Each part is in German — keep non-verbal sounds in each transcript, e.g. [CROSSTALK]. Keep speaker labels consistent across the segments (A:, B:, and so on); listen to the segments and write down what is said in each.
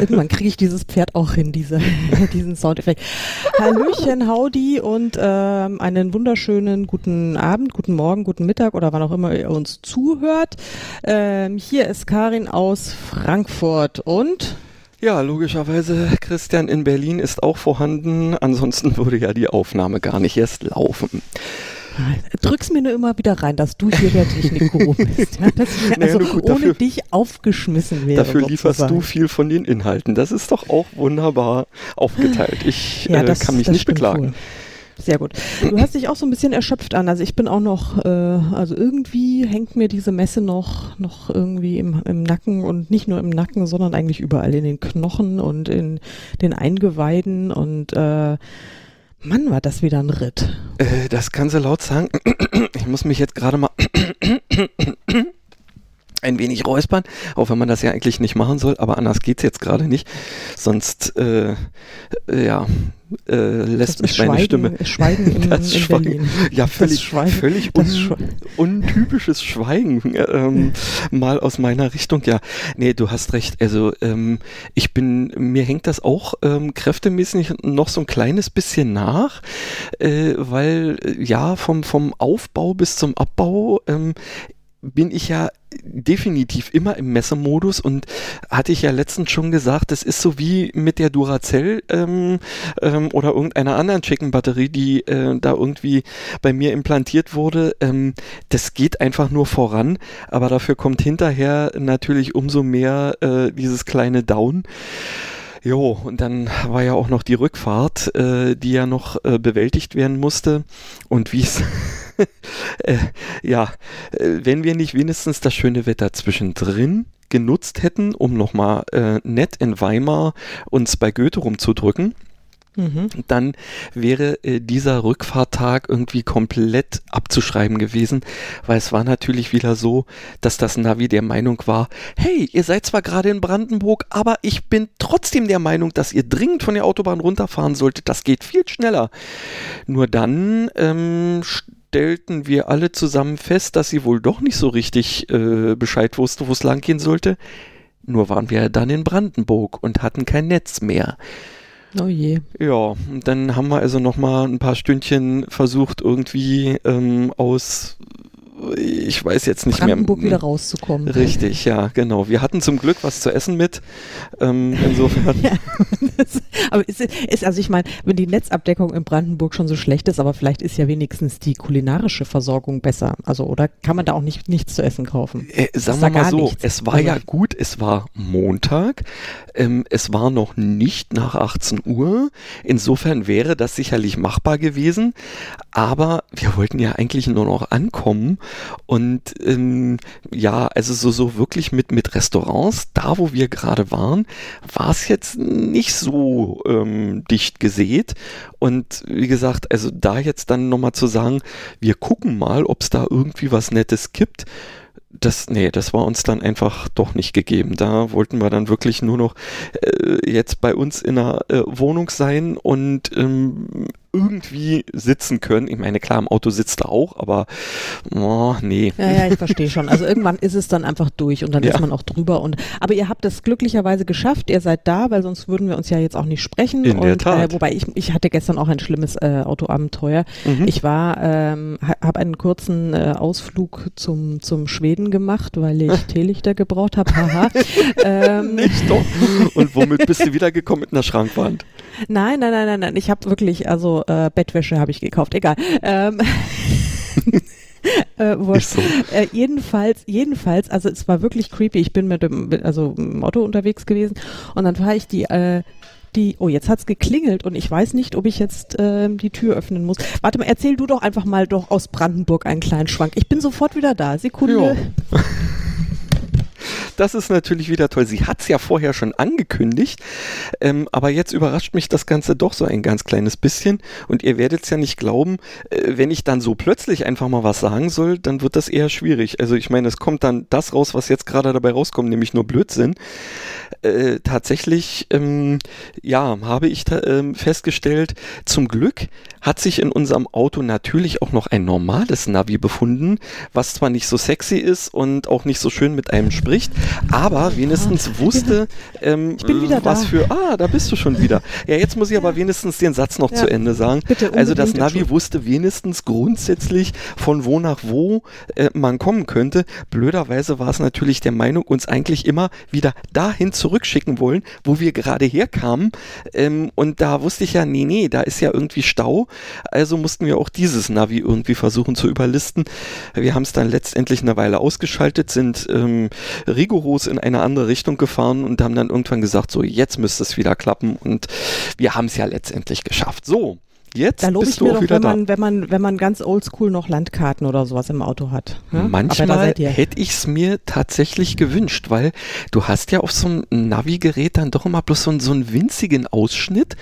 A: irgendwann kriege ich dieses Pferd auch hin, diese, [LAUGHS] diesen Soundeffekt. Hallöchen, Howdy und ähm, einen wunderschönen guten Abend, guten Morgen, guten Mittag oder wann auch immer ihr uns zuhört. Ähm, hier ist Karin aus Frankfurt und
B: ja, logischerweise, Christian in Berlin ist auch vorhanden. Ansonsten würde ja die Aufnahme gar nicht erst laufen.
A: Drück's mir nur immer wieder rein, dass du hier der Technikguru [LAUGHS] bist. Ja, dass ich naja, also gut, ohne dafür, dich aufgeschmissen wäre.
B: Dafür lieferst du viel von den Inhalten. Das ist doch auch wunderbar aufgeteilt. Ich ja, das, äh, kann mich nicht beklagen. Wohl.
A: Sehr gut. Du hast dich auch so ein bisschen erschöpft an. Also ich bin auch noch, äh, also irgendwie hängt mir diese Messe noch, noch irgendwie im, im Nacken und nicht nur im Nacken, sondern eigentlich überall in den Knochen und in den Eingeweiden und äh, Mann, war das wieder ein Ritt.
B: Äh, das kann sie laut sagen. [CLEARS THROAT] Ich muss mich jetzt gerade mal [CLEARS THROAT] ein wenig räuspern, auch wenn man das ja eigentlich nicht machen soll, aber anders geht's jetzt gerade nicht. Sonst, äh, äh, ja, äh, lässt mich meine Stimme.
A: Schweigen [LAUGHS] in, das in Schweigen, Berlin.
B: Ja, völlig, Schweigen, völlig un, untypisches Schweigen ähm, [LAUGHS] mal aus meiner Richtung. Ja, nee, du hast recht. Also ähm, ich bin, mir hängt das auch ähm, kräftemäßig noch so ein kleines bisschen nach, äh, weil ja vom vom Aufbau bis zum Abbau ähm, bin ich ja definitiv immer im Messemodus und hatte ich ja letztens schon gesagt, das ist so wie mit der Duracell ähm, ähm, oder irgendeiner anderen Chicken-Batterie, die äh, da irgendwie bei mir implantiert wurde. Ähm, das geht einfach nur voran, aber dafür kommt hinterher natürlich umso mehr äh, dieses kleine Down. Jo, und dann war ja auch noch die Rückfahrt, äh, die ja noch äh, bewältigt werden musste. Und wie es, [LAUGHS] äh, ja, äh, wenn wir nicht wenigstens das schöne Wetter zwischendrin genutzt hätten, um nochmal äh, nett in Weimar uns bei Goethe rumzudrücken, Mhm. dann wäre äh, dieser Rückfahrttag irgendwie komplett abzuschreiben gewesen, weil es war natürlich wieder so, dass das Navi der Meinung war, hey, ihr seid zwar gerade in Brandenburg, aber ich bin trotzdem der Meinung, dass ihr dringend von der Autobahn runterfahren solltet, das geht viel schneller. Nur dann ähm, stellten wir alle zusammen fest, dass sie wohl doch nicht so richtig äh, Bescheid wusste, wo es lang gehen sollte. Nur waren wir dann in Brandenburg und hatten kein Netz mehr.
A: Oh je.
B: Ja, dann haben wir also noch mal ein paar Stündchen versucht, irgendwie ähm, aus ich weiß jetzt nicht
A: Brandenburg mehr. wieder rauszukommen.
B: Richtig, ja, genau. Wir hatten zum Glück was zu essen mit. Ähm, insofern. [LAUGHS] ja,
A: das, aber ist, ist, also ich meine, wenn die Netzabdeckung in Brandenburg schon so schlecht ist, aber vielleicht ist ja wenigstens die kulinarische Versorgung besser. Also, oder kann man da auch nicht, nichts zu essen kaufen?
B: Äh, sagen wir mal so, nichts. es war also, ja gut, es war Montag, ähm, es war noch nicht nach 18 Uhr. Insofern wäre das sicherlich machbar gewesen. Aber wir wollten ja eigentlich nur noch ankommen und ähm, ja, also so, so wirklich mit, mit Restaurants, da wo wir gerade waren, war es jetzt nicht so ähm, dicht gesät. Und wie gesagt, also da jetzt dann nochmal zu sagen, wir gucken mal, ob es da irgendwie was Nettes gibt das, nee, das war uns dann einfach doch nicht gegeben. Da wollten wir dann wirklich nur noch äh, jetzt bei uns in einer äh, Wohnung sein und ähm, irgendwie sitzen können. Ich meine, klar, im Auto sitzt er auch, aber oh, nee.
A: Ja, ja, ich verstehe schon. Also irgendwann ist es dann einfach durch und dann ja. ist man auch drüber. Und aber ihr habt es glücklicherweise geschafft. Ihr seid da, weil sonst würden wir uns ja jetzt auch nicht sprechen.
B: In
A: und,
B: der Tat.
A: Äh, wobei ich, ich hatte gestern auch ein schlimmes äh, Autoabenteuer. Mhm. Ich war, ähm, habe einen kurzen äh, Ausflug zum zum Schweden gemacht, weil ich [LAUGHS] Teelichter gebraucht habe. Haha. [LAUGHS]
B: ähm, nicht doch. Und womit bist du wiedergekommen mit einer Schrankwand?
A: Nein, nein, nein, nein, nein. Ich habe wirklich, also äh, Bettwäsche habe ich gekauft, egal. Ähm, [LAUGHS] äh, so. äh, jedenfalls, jedenfalls, also es war wirklich creepy. Ich bin mit dem, also im Auto unterwegs gewesen und dann fahre ich die, äh, die, oh, jetzt hat's geklingelt und ich weiß nicht, ob ich jetzt ähm, die Tür öffnen muss. Warte mal, erzähl du doch einfach mal doch aus Brandenburg einen kleinen Schwank. Ich bin sofort wieder da. Sekunde. [LAUGHS]
B: Das ist natürlich wieder toll. Sie hat es ja vorher schon angekündigt, ähm, aber jetzt überrascht mich das Ganze doch so ein ganz kleines bisschen. Und ihr werdet es ja nicht glauben, äh, wenn ich dann so plötzlich einfach mal was sagen soll, dann wird das eher schwierig. Also ich meine, es kommt dann das raus, was jetzt gerade dabei rauskommt, nämlich nur Blödsinn. Äh, tatsächlich, ähm, ja, habe ich äh, festgestellt, zum Glück hat sich in unserem Auto natürlich auch noch ein normales Navi befunden, was zwar nicht so sexy ist und auch nicht so schön mit einem spricht, Aber wenigstens wusste, ähm,
A: ich bin wieder
B: was
A: da.
B: für, ah, da bist du schon wieder. Ja, jetzt muss ich aber wenigstens den Satz noch zu Ende sagen.
A: Bitte,
B: also das Navi wusste wenigstens grundsätzlich, von wo nach wo äh, man kommen könnte. Blöderweise war es natürlich der Meinung, uns eigentlich immer wieder dahin zurückschicken wollen, wo wir gerade herkamen. Ähm, und da wusste ich ja, nee, nee, da ist ja irgendwie Stau. Also mussten wir auch dieses Navi irgendwie versuchen zu überlisten. Wir haben es dann letztendlich eine Weile ausgeschaltet, sind ähm, rigoros in eine andere Richtung gefahren und haben dann irgendwann gesagt, so jetzt müsste es wieder klappen und wir haben es ja letztendlich geschafft. So, jetzt
A: Da lobe
B: bist
A: ich mir doch, wenn man, wenn man, wenn man ganz oldschool noch Landkarten oder sowas im Auto hat. ne?
B: Manchmal hätte ich es mir tatsächlich gewünscht, weil du hast ja auf so einem Navigerät dann doch immer bloß so, einen- so einen winzigen Ausschnitt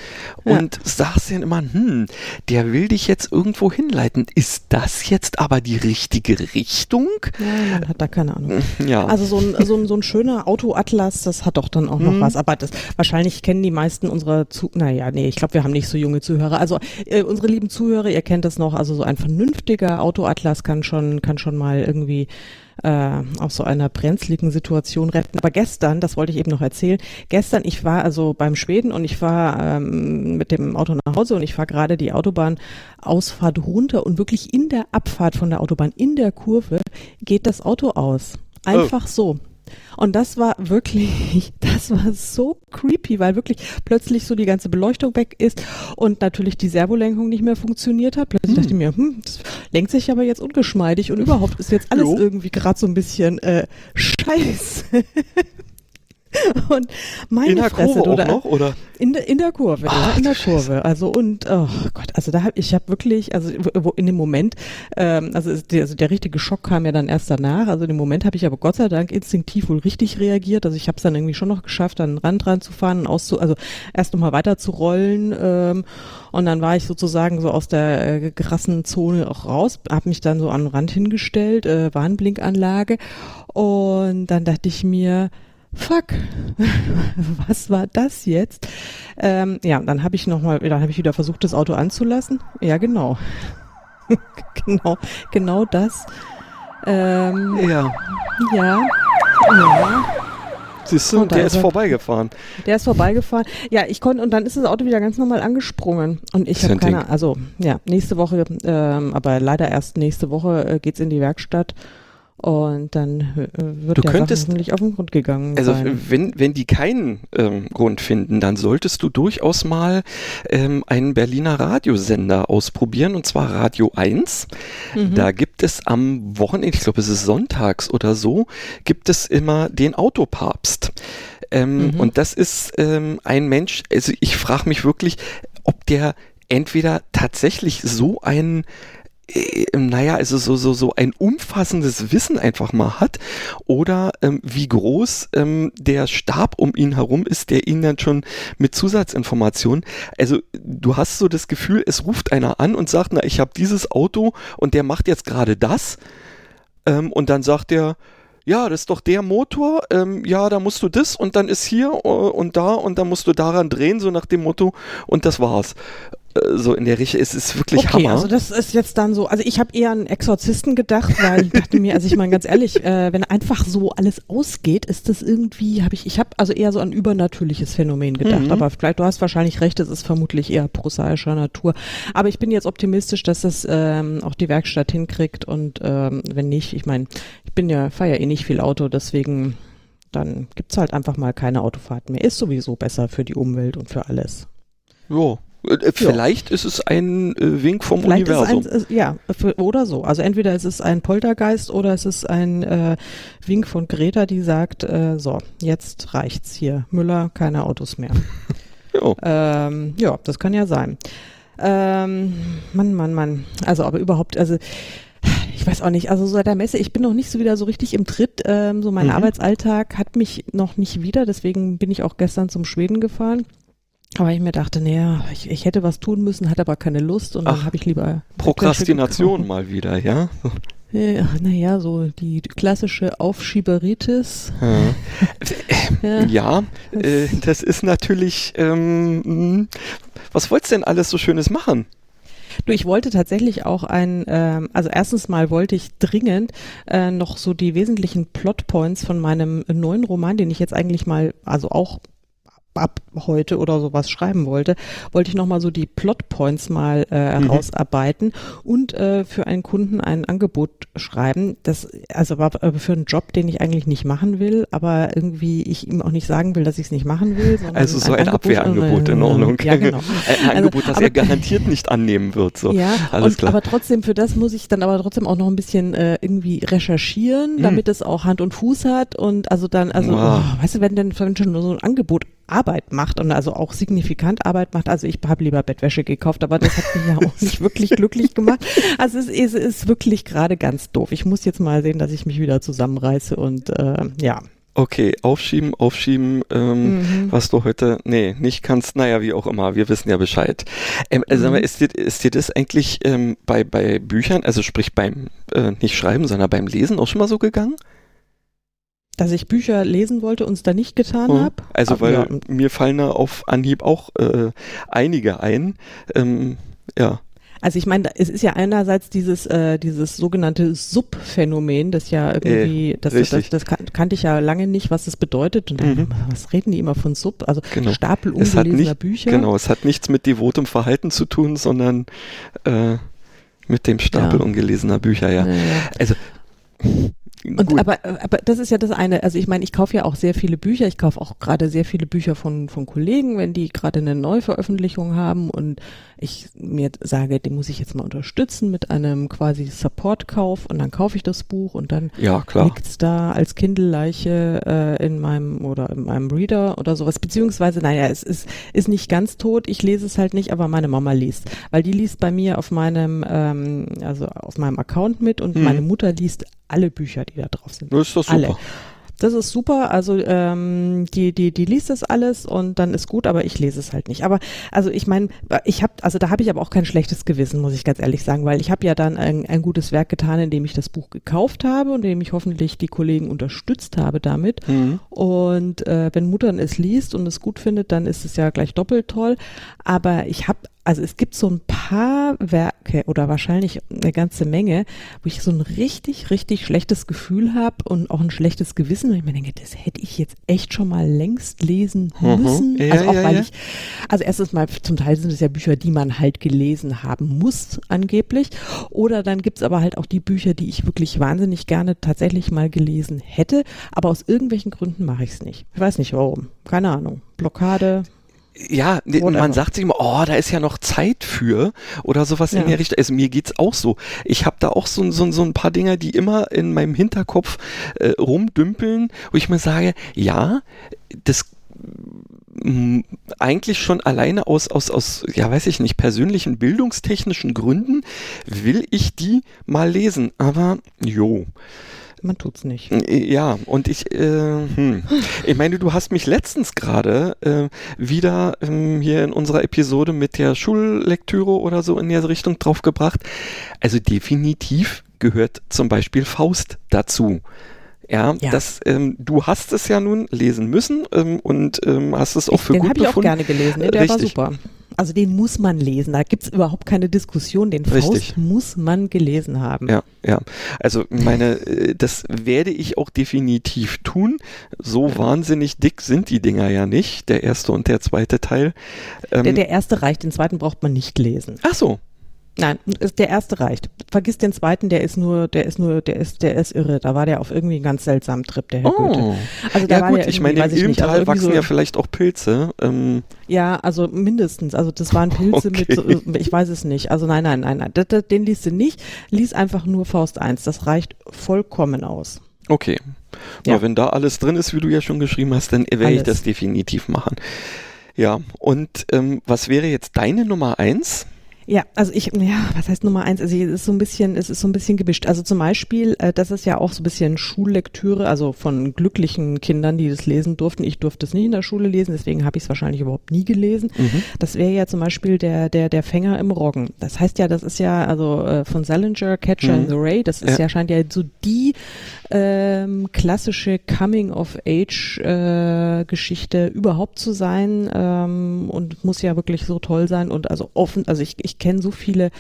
A: Ja.
B: und sagst dann immer, hm, der will dich jetzt irgendwo hinleiten. Ist das jetzt aber die richtige Richtung?
A: Ja, man hat da keine Ahnung. [LAUGHS]
B: Ja.
A: Also so ein, so ein, so ein schöner Autoatlas, das hat doch dann auch noch
B: Mhm.
A: was. Aber das wahrscheinlich kennen die meisten unserer zu, naja, nee, ich glaube, wir haben nicht so junge Zuhörer. Also äh, unsere lieben Zuhörer, ihr kennt das noch, also so ein vernünftiger Autoatlas kann schon, kann schon mal irgendwie äh, aus so einer brenzligen Situation retten. Aber gestern, das wollte ich eben noch erzählen, gestern, ich war also beim Schweden und ich war ähm, mit dem Auto nach Hause und ich fahre gerade die Autobahnausfahrt runter und wirklich in der Abfahrt von der Autobahn, in der Kurve, geht das Auto aus. Einfach so. Und das war wirklich, [LAUGHS] das war so creepy, weil wirklich plötzlich so die ganze Beleuchtung weg ist und natürlich die Servolenkung nicht mehr funktioniert hat. Plötzlich dachte ich mir, hm, das lenkt sich aber jetzt ungeschmeidig und überhaupt ist jetzt [LAUGHS] alles
B: Jo.
A: irgendwie gerade so ein bisschen äh, [LAUGHS] scheiße. [LAUGHS] und meine
B: in der
A: Fresse,
B: Kurve
A: du,
B: auch
A: da-
B: noch, oder?
A: in, der- in der Kurve,
B: Ach,
A: ja, in der Kurve. Also und oh Gott, also da hab ich habe wirklich, also in dem Moment, ähm, also, der, also der richtige Schock kam ja dann erst danach. Also in dem Moment habe ich aber Gott sei Dank instinktiv wohl richtig reagiert. Also ich habe es dann irgendwie schon noch geschafft, an den Rand ranzufahren und auszu, also erst nochmal weiter zu rollen. Ähm, und dann war ich sozusagen so aus der äh, krassen Zone auch raus, habe mich dann so an den Rand hingestellt, äh, Warnblinkanlage. Und dann dachte ich mir, fuck, [LAUGHS] was war das jetzt? Ähm, ja, dann habe ich nochmal, dann habe ich wieder versucht, das Auto anzulassen. Ja, genau. [LAUGHS] genau, genau das. Ähm,
B: Ja.
A: ja, ja,
B: Siehst du, der
A: ist er.
B: vorbeigefahren.
A: der ist vorbeigefahren. Ja, ich konnte, und dann ist das Auto wieder ganz normal angesprungen. Und ich habe
B: ein
A: keine, also ja, nächste Woche, ähm, aber leider erst nächste Woche äh, geht's in die Werkstatt. Und dann äh, wird
B: Du
A: der Sache
B: könntest-
A: hoffentlich auf den Grund gegangen
B: Also
A: sein.
B: wenn, wenn die keinen ähm, Grund finden, dann solltest du durchaus mal ähm, einen Berliner Radiosender ausprobieren, und zwar Radio 1.
A: Mhm.
B: Da gibt es am Wochenende, ich glaube es ist sonntags oder so, gibt es immer den Autopapst. Ähm,
A: Mhm.
B: Und das ist ähm, ein Mensch, also ich frage mich wirklich, ob der entweder tatsächlich so ein äh, naja, also so, so, so ein umfassendes Wissen einfach mal hat oder ähm, wie groß ähm, der Stab um ihn herum ist, der ihn dann schon mit Zusatzinformationen, also du hast so das Gefühl, es ruft einer an und sagt, na, ich habe dieses Auto und der macht jetzt gerade das ähm, und dann sagt er, ja, das ist doch der Motor, ähm, ja, da musst du das und dann ist hier äh, und da und dann musst du daran drehen, so nach dem Motto und das war's. So in der Richtung, es ist wirklich
A: Okay,
B: Hammer.
A: also das ist jetzt dann so, also ich habe eher an Exorzisten gedacht, weil ich dachte mir, also ich meine ganz ehrlich, äh, wenn einfach so alles ausgeht, ist das irgendwie, habe ich, ich habe also eher so an übernatürliches Phänomen gedacht,
B: Mhm.
A: aber vielleicht, du hast wahrscheinlich recht, es ist vermutlich eher prosaischer Natur, aber ich bin jetzt optimistisch, dass das ähm, auch die Werkstatt hinkriegt und ähm, wenn nicht, ich meine, ich bin ja, fahre ja eh nicht viel Auto, deswegen dann gibt's halt einfach mal keine Autofahrt mehr. Ist sowieso besser für die Umwelt und für alles.
B: Jo. Äh, Vielleicht ist es ein äh, Wink vom
A: Vielleicht
B: Universum.
A: ist ein, ist, ja, oder so. Also entweder ist es ein Poltergeist oder es ist ein äh, Wink von Greta, die sagt, äh, so, jetzt reicht's hier. Müller, keine Autos mehr. [LAUGHS] ähm, ja, das kann ja sein. Ähm, Mann, Mann, Mann. Also aber überhaupt, also ich weiß auch nicht, also seit der Messe, ich bin noch nicht so wieder so richtig im Tritt. Ähm, so mein
B: Mhm.
A: Arbeitsalltag hat mich noch nicht wieder, deswegen bin ich auch gestern zum Schweden gefahren. Aber ich mir dachte, naja, ich, ich hätte was tun müssen, hatte aber keine Lust und
B: Ach,
A: dann habe ich lieber
B: Prokrastination mal wieder, ja?
A: Ja, naja, so die klassische Aufschieberitis.
B: Ja, [LAUGHS] ja äh, das ist natürlich, ähm, mh, was wollt's denn alles so Schönes machen?
A: Du, ich wollte tatsächlich auch ein, ähm, also erstens mal wollte ich dringend äh, noch so die wesentlichen Plotpoints von meinem neuen Roman, den ich jetzt eigentlich mal, also auch ab heute oder sowas schreiben wollte, wollte ich nochmal so die Plotpoints mal äh, mhm. rausarbeiten und äh, für einen Kunden ein Angebot schreiben. Das also war für einen Job, den ich eigentlich nicht machen will, aber irgendwie ich ihm auch nicht sagen will, dass ich es nicht machen will.
B: Also so ein, ein Abwehrangebot in Ordnung. [LAUGHS] Ja, genau. [LAUGHS] ein also, Angebot, das aber, er garantiert nicht annehmen wird. So.
A: Ja, alles und, klar. aber trotzdem, für das muss ich dann aber trotzdem auch noch ein bisschen äh, irgendwie recherchieren, mhm. damit es auch Hand und Fuß hat und also dann, also, wow. oh, weißt du, wenn denn schon so ein Angebot Arbeit macht und also auch signifikant Arbeit macht. Also ich habe lieber Bettwäsche gekauft, aber das hat mich ja auch nicht wirklich glücklich gemacht. Also es ist, es ist wirklich gerade ganz doof. Ich muss jetzt mal sehen, dass ich mich wieder zusammenreiße und äh, ja.
B: Okay, aufschieben, aufschieben, ähm, mhm. was du heute, nee, nicht kannst, naja, wie auch immer, wir wissen ja Bescheid. Ähm, also mhm. ist, dir, ist dir das eigentlich ähm, bei, bei Büchern, also sprich beim, äh, nicht Schreiben, sondern beim Lesen auch schon mal so gegangen?
A: Dass ich Bücher lesen wollte und es da nicht getan mhm. habe.
B: Also Aber, weil ja. mir fallen da auf Anhieb auch äh, einige ein. Ähm, ja.
A: Also ich meine, es ist ja einerseits dieses äh, dieses sogenannte Sub-Phänomen, das ja irgendwie, äh, das, das, das, das kan kannte ich ja lange nicht, was das bedeutet. Und dann, mhm. was reden die immer von Sub? Also genau. Stapel ungelesener
B: nicht,
A: Bücher.
B: Genau, es hat nichts mit devotem Verhalten zu tun, sondern äh, mit dem Stapel ja. ungelesener Bücher, ja, ja. Also
A: und aber, aber das ist ja das eine. Also ich meine, ich kaufe ja auch sehr viele Bücher. Ich kaufe auch gerade sehr viele Bücher von, von Kollegen, wenn die gerade eine Neuveröffentlichung haben und ich mir sage, die muss ich jetzt mal unterstützen mit einem quasi Support-Kauf und dann kaufe ich das Buch und dann
B: ja,
A: liegt es da als Kindle-Leiche äh, in meinem oder in meinem Reader oder sowas. Beziehungsweise, naja, es ist, ist nicht ganz tot. Ich lese es halt nicht, aber meine Mama liest. Weil die liest bei mir auf meinem, ähm, also auf meinem Account mit und hm. meine Mutter liest alle Bücher, die da drauf sind.
B: Das ist doch super. Alle.
A: Das ist super. Also ähm, die die die liest das alles und dann ist gut, aber ich lese es halt nicht. Aber also ich meine, ich habe also da habe ich aber auch kein schlechtes Gewissen, muss ich ganz ehrlich sagen, weil ich habe ja dann ein, ein gutes Werk getan, indem ich das Buch gekauft habe und indem ich hoffentlich die Kollegen unterstützt habe damit. Mhm. Und äh, wenn Mutter es liest und es gut findet, dann ist es ja gleich doppelt toll. Aber ich habe also es gibt so ein paar Werke oder wahrscheinlich eine ganze Menge, wo ich so ein richtig, richtig schlechtes Gefühl habe und auch ein schlechtes Gewissen. Und ich mir denke, das hätte ich jetzt echt schon mal längst lesen mhm. müssen. Mhm. Ja, also auch ja, weil ja. ich, also erstens mal, zum Teil sind es ja Bücher, die man halt gelesen haben muss, angeblich. Oder dann gibt's aber halt auch die Bücher, die ich wirklich wahnsinnig gerne tatsächlich mal gelesen hätte. Aber aus irgendwelchen Gründen mache ich es nicht. Ich weiß nicht warum. Keine Ahnung. Blockade
B: ja, Whatever. man sagt sich immer, oh, da ist ja noch Zeit für oder sowas ja. in der Richtung. Also mir geht's auch so. Ich habe da auch so, so, so ein paar Dinger, die immer in meinem Hinterkopf äh, rumdümpeln, wo ich mir sage, ja, das eigentlich schon alleine aus, aus, aus, ja weiß ich nicht, persönlichen bildungstechnischen Gründen will ich die mal lesen. Aber jo,
A: man tut's nicht.
B: Ja, und ich, äh, hm. ich meine, du hast mich letztens gerade äh, wieder ähm, hier in unserer Episode mit der Schullektüre oder so in der Richtung draufgebracht. Also definitiv gehört zum Beispiel Faust dazu. Ja, ja. Das, ähm, du hast es ja nun lesen müssen ähm, und ähm, hast es auch ich, für
A: den
B: gut
A: befunden. Den habe ich auch gerne gelesen, ne? der Richtig. war super also den muss man lesen. Da gibt's überhaupt keine Diskussion. Den Richtig. Faust muss man gelesen haben.
B: Ja, ja. Also meine, äh, das werde ich auch definitiv tun. So wahnsinnig dick sind die Dinger ja nicht, der erste und der zweite Teil.
A: Ähm, der, der erste reicht, den zweiten braucht man nicht lesen.
B: Ach so.
A: Nein, der erste reicht. Vergiss den zweiten, der ist nur, der ist nur, der ist, der ist irre. Da war der auf irgendwie einen ganz seltsamen Trip, der Herr
B: oh.
A: Goethe.
B: Also da ja gut, ich meine, im Ilmtal also wachsen so, ja vielleicht auch Pilze. Ähm.
A: Ja, also mindestens. Also das waren Pilze [LAUGHS] okay. mit, so, ich weiß es nicht. Also nein, nein, nein, nein. Den liest du nicht. Lies einfach nur Faust 1. Das reicht vollkommen aus.
B: Okay. Ja. ja wenn da alles drin ist, wie du ja schon geschrieben hast, dann werde ich das definitiv machen. Ja, und ähm, was wäre jetzt deine Nummer 1?
A: Ja, also ich, ja, was heißt Nummer eins? Also es ist so ein bisschen, es ist so ein bisschen gemischt. Also zum Beispiel, äh, das ist ja auch so ein bisschen Schullektüre, also von glücklichen Kindern, die das lesen durften. Ich durfte es nicht in der Schule lesen, deswegen habe ich es wahrscheinlich überhaupt nie gelesen. Mhm. Das wäre ja zum Beispiel der, der, der Fänger im Roggen. Das heißt ja, das ist ja, also äh, von Salinger, Catcher mhm. in the Ray, das ist ja. ja, scheint ja so die ähm, klassische Coming-of-Age-Geschichte äh, überhaupt zu sein ähm, und muss ja wirklich so toll sein und also offen, also ich, ich ich kenne so viele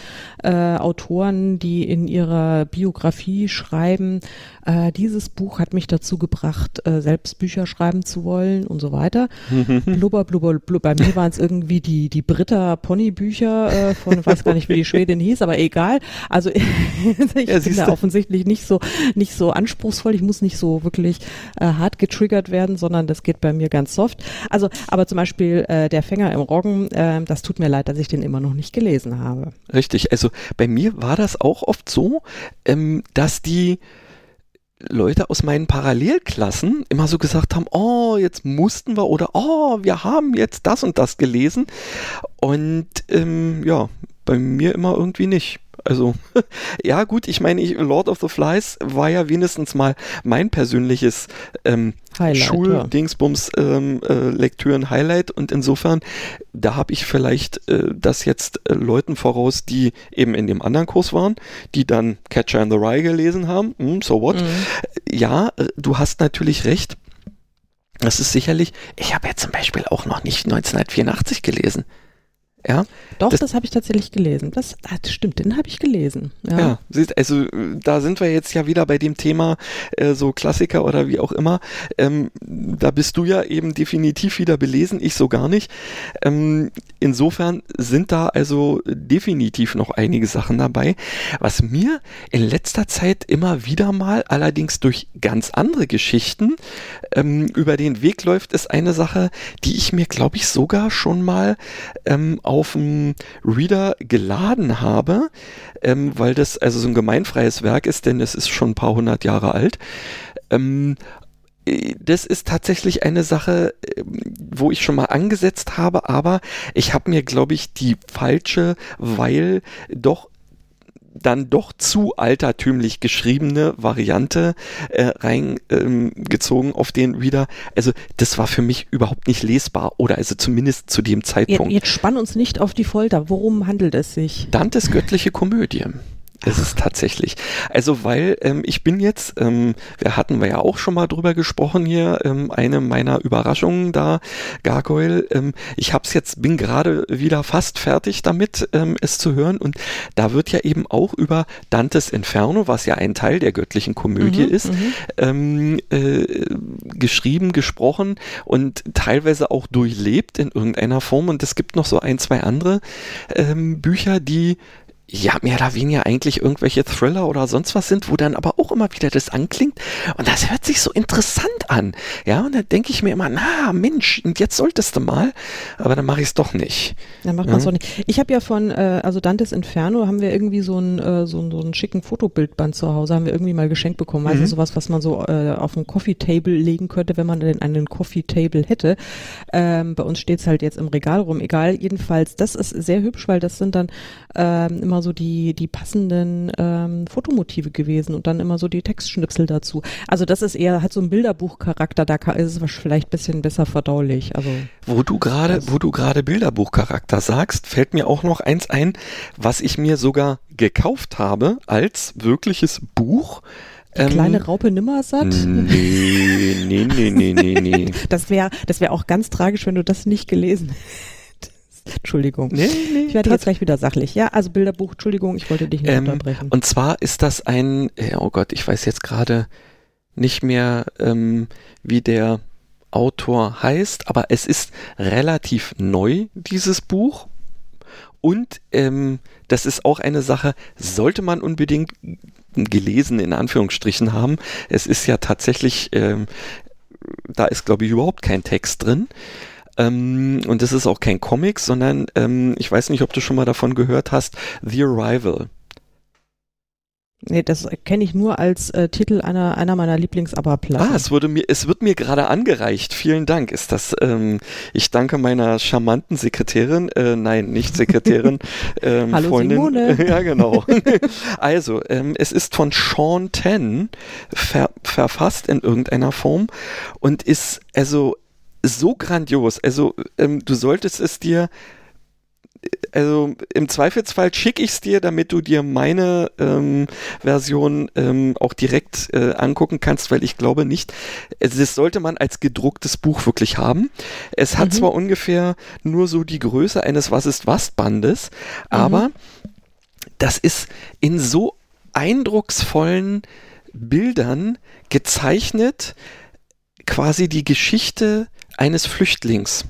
A: äh, Autoren, die in ihrer Biografie schreiben, äh, dieses Buch hat mich dazu gebracht, äh, selbst Bücher schreiben zu wollen und so weiter. [LAUGHS] blubber, blubber, blubber. Bei mir waren es irgendwie die, die Britta Pony-Bücher äh, von, weiß gar nicht, wie die Schwedin hieß, aber egal. Also [LAUGHS] ich ja, bin da offensichtlich nicht so, nicht so anspruchsvoll. Ich muss nicht so wirklich äh, hart getriggert werden, sondern das geht bei mir ganz soft. Also, aber zum Beispiel äh, Der Fänger im Roggen, äh, das tut mir leid, dass ich den immer noch nicht gelesen habe.
B: Richtig, also bei mir war das auch oft so, ähm, dass die Leute aus meinen Parallelklassen immer so gesagt haben, oh, jetzt mussten wir oder oh, wir haben jetzt das und das gelesen. Und ähm, ja, bei mir immer irgendwie nicht. Also, [LAUGHS] ja, gut, ich meine, ich, Lord of the Flies war ja wenigstens mal mein persönliches ähm, Schuldingsbums ähm, äh, und insofern, da habe ich vielleicht äh, das jetzt äh, Leuten voraus, die eben in dem anderen Kurs waren, die dann Catcher in the Rye gelesen haben. Hm, so what? Mhm. Ja, äh, du hast natürlich recht. Das ist sicherlich, ich habe ja zum Beispiel auch noch nicht 1984 gelesen. Ja,
A: Doch, das, das habe ich tatsächlich gelesen. Das, das stimmt, den habe ich gelesen. Ja.
B: ja, also da sind wir jetzt ja wieder bei dem Thema äh, so Klassiker oder wie auch immer. Ähm, da bist du ja eben definitiv wieder belesen, ich so gar nicht. Ähm, insofern sind da also definitiv noch einige Sachen dabei. Was mir in letzter Zeit immer wieder mal, allerdings durch ganz andere Geschichten, ähm, über den Weg läuft, ist eine Sache, die ich mir, glaube ich, sogar schon mal ähm, auf dem Reader geladen habe, ähm, weil das also so ein gemeinfreies Werk ist, denn es ist schon ein paar hundert Jahre alt. Ähm, das ist tatsächlich eine Sache, ähm, wo ich schon mal angesetzt habe, aber ich habe mir, glaube ich, die falsche, weil doch dann doch zu altertümlich geschriebene Variante äh, reingezogen ähm, auf den Reader. Also das war für mich überhaupt nicht lesbar oder also zumindest zu dem Zeitpunkt.
A: Jetzt, jetzt spann uns nicht auf die Folter. Worum handelt es sich?
B: Dantes göttliche Komödie. Es ist tatsächlich. Also, weil ähm, ich bin jetzt, ähm, wir hatten wir ja auch schon mal drüber gesprochen hier, ähm, eine meiner Überraschungen da, Gargoyle. Ähm, ich hab's jetzt, bin gerade wieder fast fertig damit, ähm, es zu hören. Und da wird ja eben auch über Dantes Inferno, was ja ein Teil der göttlichen Komödie mhm, ist, mhm. ähm, äh, geschrieben, gesprochen und teilweise auch durchlebt in irgendeiner Form. Und es gibt noch so ein, zwei andere ähm, Bücher, die ja, mehr oder weniger eigentlich irgendwelche Thriller oder sonst was sind, wo dann aber auch immer wieder das anklingt und das hört sich so interessant an. Ja, und dann denke ich mir immer, na Mensch, und jetzt solltest du mal, aber dann mache ich es doch nicht.
A: Dann macht man es ja. doch nicht. Ich habe ja von, äh, also Dantes Inferno haben wir irgendwie so einen äh, so, so einen schicken Fotobildband zu Hause, haben wir irgendwie mal geschenkt bekommen. Also mhm. sowas, was man so äh, auf ein Coffee Table legen könnte, wenn man denn einen Coffee Table hätte. Ähm, bei uns steht es halt jetzt im Regal rum, egal. Jedenfalls, das ist sehr hübsch, weil das sind dann ähm, immer so die, die passenden ähm, Fotomotive gewesen und dann immer so die Textschnipsel dazu. Also das ist eher, hat so einen Bilderbuchcharakter, da ist es vielleicht ein bisschen besser verdaulich. Also,
B: wo du gerade, wo du gerade Bilderbuchcharakter sagst, fällt mir auch noch eins ein, was ich mir sogar gekauft habe als wirkliches Buch.
A: Die ähm, kleine Raupe Nimmersatt?
B: Nee, nee, nee, nee, nee, nee. [LAUGHS]
A: Das wäre das wär auch ganz tragisch, wenn du das nicht gelesen hättest. [LAUGHS] Entschuldigung. Nee, nee, ich werde jetzt gleich wieder sachlich. Ja, also Bilderbuch, Entschuldigung, ich wollte dich nicht ähm, unterbrechen.
B: Und zwar ist das ein, oh Gott, ich weiß jetzt gerade nicht mehr, ähm, wie der Autor heißt, aber es ist relativ neu, dieses Buch. Und ähm, das ist auch eine Sache, sollte man unbedingt gelesen in Anführungsstrichen haben. Es ist ja tatsächlich, ähm, da ist glaube ich überhaupt kein Text drin. Ähm, und das ist auch kein Comic, sondern ähm, ich weiß nicht, ob du schon mal davon gehört hast, The Arrival.
A: Nee, das kenne ich nur als äh, Titel einer, einer meiner lieblings
B: Ah, es wurde mir, es wird mir gerade angereicht. Vielen Dank. Ist das, ähm, ich danke meiner charmanten Sekretärin, äh, nein, nicht Sekretärin, [LAUGHS] ähm,
A: Hallo
B: Freundin.
A: Simone. [LAUGHS]
B: ja, genau. [LAUGHS] also, ähm, es ist von Sean Ten ver verfasst in irgendeiner Form und ist, also, so grandios. Also ähm, du solltest es dir also im Zweifelsfall schicke ich es dir, damit du dir meine ähm, Version ähm, auch direkt äh, angucken kannst, weil ich glaube nicht, das sollte man als gedrucktes Buch wirklich haben. Es hat mhm. zwar ungefähr nur so die Größe eines Was ist was Bandes, mhm. aber das ist in so eindrucksvollen Bildern gezeichnet, quasi die Geschichte eines Flüchtlings.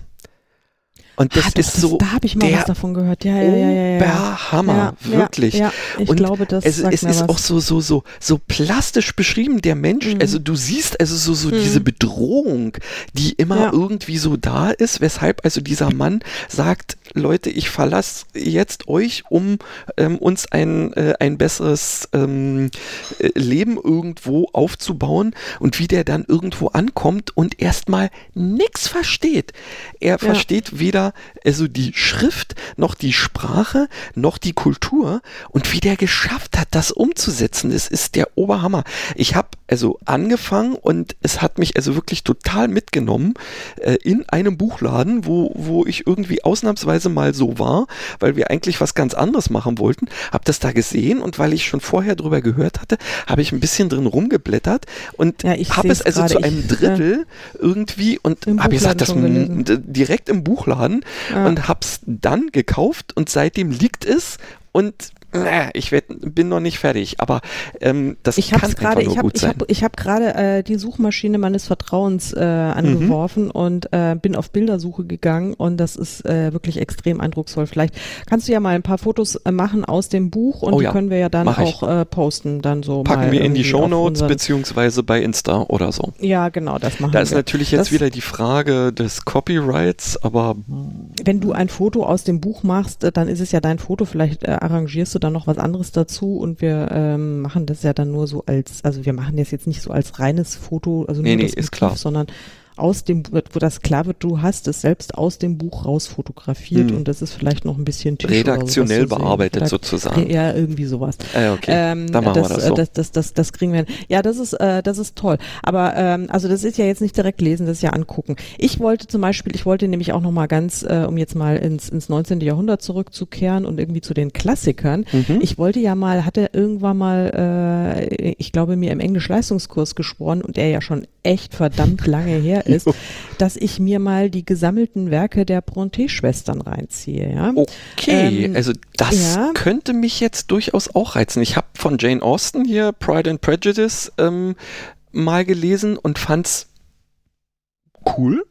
B: Und das ah, doch, ist das, so.
A: Da habe ich mal was davon gehört. Ja, ja, ja, ja.
B: ja. Hammer, ja, wirklich. Ja,
A: ich und glaube, das
B: es, es ist was. auch so, so, so, so plastisch beschrieben. Der Mensch, mhm. also du siehst also so, so mhm. diese Bedrohung, die immer irgendwie so da ist, weshalb also dieser Mann sagt, Leute, ich verlasse jetzt euch, um ähm, uns ein, äh, ein besseres ähm, äh, Leben irgendwo aufzubauen und wie der dann irgendwo ankommt und erstmal nichts versteht. Er versteht weder also die Schrift, noch die Sprache, noch die Kultur und wie der geschafft hat, das umzusetzen, das ist der Oberhammer. Ich habe also angefangen und es hat mich also wirklich total mitgenommen äh, in einem Buchladen, wo, wo ich irgendwie ausnahmsweise mal so war, weil wir eigentlich was ganz anderes machen wollten, habe das da gesehen und weil ich schon vorher drüber gehört hatte, habe ich ein bisschen drin rumgeblättert und ja, habe es also zu einem Drittel ich, irgendwie und habe gesagt, das direkt im Buchladen ja. und hab's dann gekauft und seitdem liegt es und äh, ich werd, bin noch nicht fertig, aber ähm, das
A: ich kann grade, nur ich hab, gut sein. Ich habe hab gerade äh, die Suchmaschine meines Vertrauens äh, angeworfen mhm. und äh, bin auf Bildersuche gegangen und das ist äh, wirklich extrem eindrucksvoll. Vielleicht kannst du ja mal ein paar Fotos äh, machen aus dem Buch und oh, die ja. können wir ja dann auch äh, posten, dann so.
B: Packen wir in die Show Notes beziehungsweise bei Insta oder so.
A: Ja, genau, das machen
B: da
A: wir.
B: Da ist natürlich jetzt das, wieder die Frage des Copyrights, aber
A: wenn du ein Foto aus dem Buch machst, äh, dann ist es ja dein Foto. Vielleicht äh, arrangierst du dann noch was anderes dazu und wir ähm, machen das ja dann nur so als, also wir machen das jetzt nicht so als reines Foto, also nur
B: nee,
A: das
B: nee, ist klar.
A: sondern aus dem, wo das klar wird, du hast es selbst aus dem Buch raus fotografiert hm. und das ist vielleicht noch ein bisschen
B: Tisch redaktionell bearbeitet vielleicht, sozusagen.
A: Ja, irgendwie sowas.
B: Äh, okay, ähm, dann machen
A: das,
B: wir das so.
A: Das, das, das, das kriegen wir hin. Ja, das ist, äh, das ist toll. Aber ähm, also das ist ja jetzt nicht direkt lesen, das ist ja angucken. Ich wollte zum Beispiel, ich wollte nämlich auch noch mal ganz, äh, um jetzt mal ins, ins 19. Jahrhundert zurückzukehren und irgendwie zu den Klassikern. Mhm. Ich wollte ja mal, hatte irgendwann mal, äh, ich glaube mir im Englisch-Leistungskurs geschworen und der ja schon echt verdammt lange her ist, dass ich mir mal die gesammelten Werke der Bronte-Schwestern reinziehe. Ja?
B: Okay, ähm, also das ja. könnte mich jetzt durchaus auch reizen. Ich habe von Jane Austen hier Pride and Prejudice ähm, mal gelesen und fand's cool,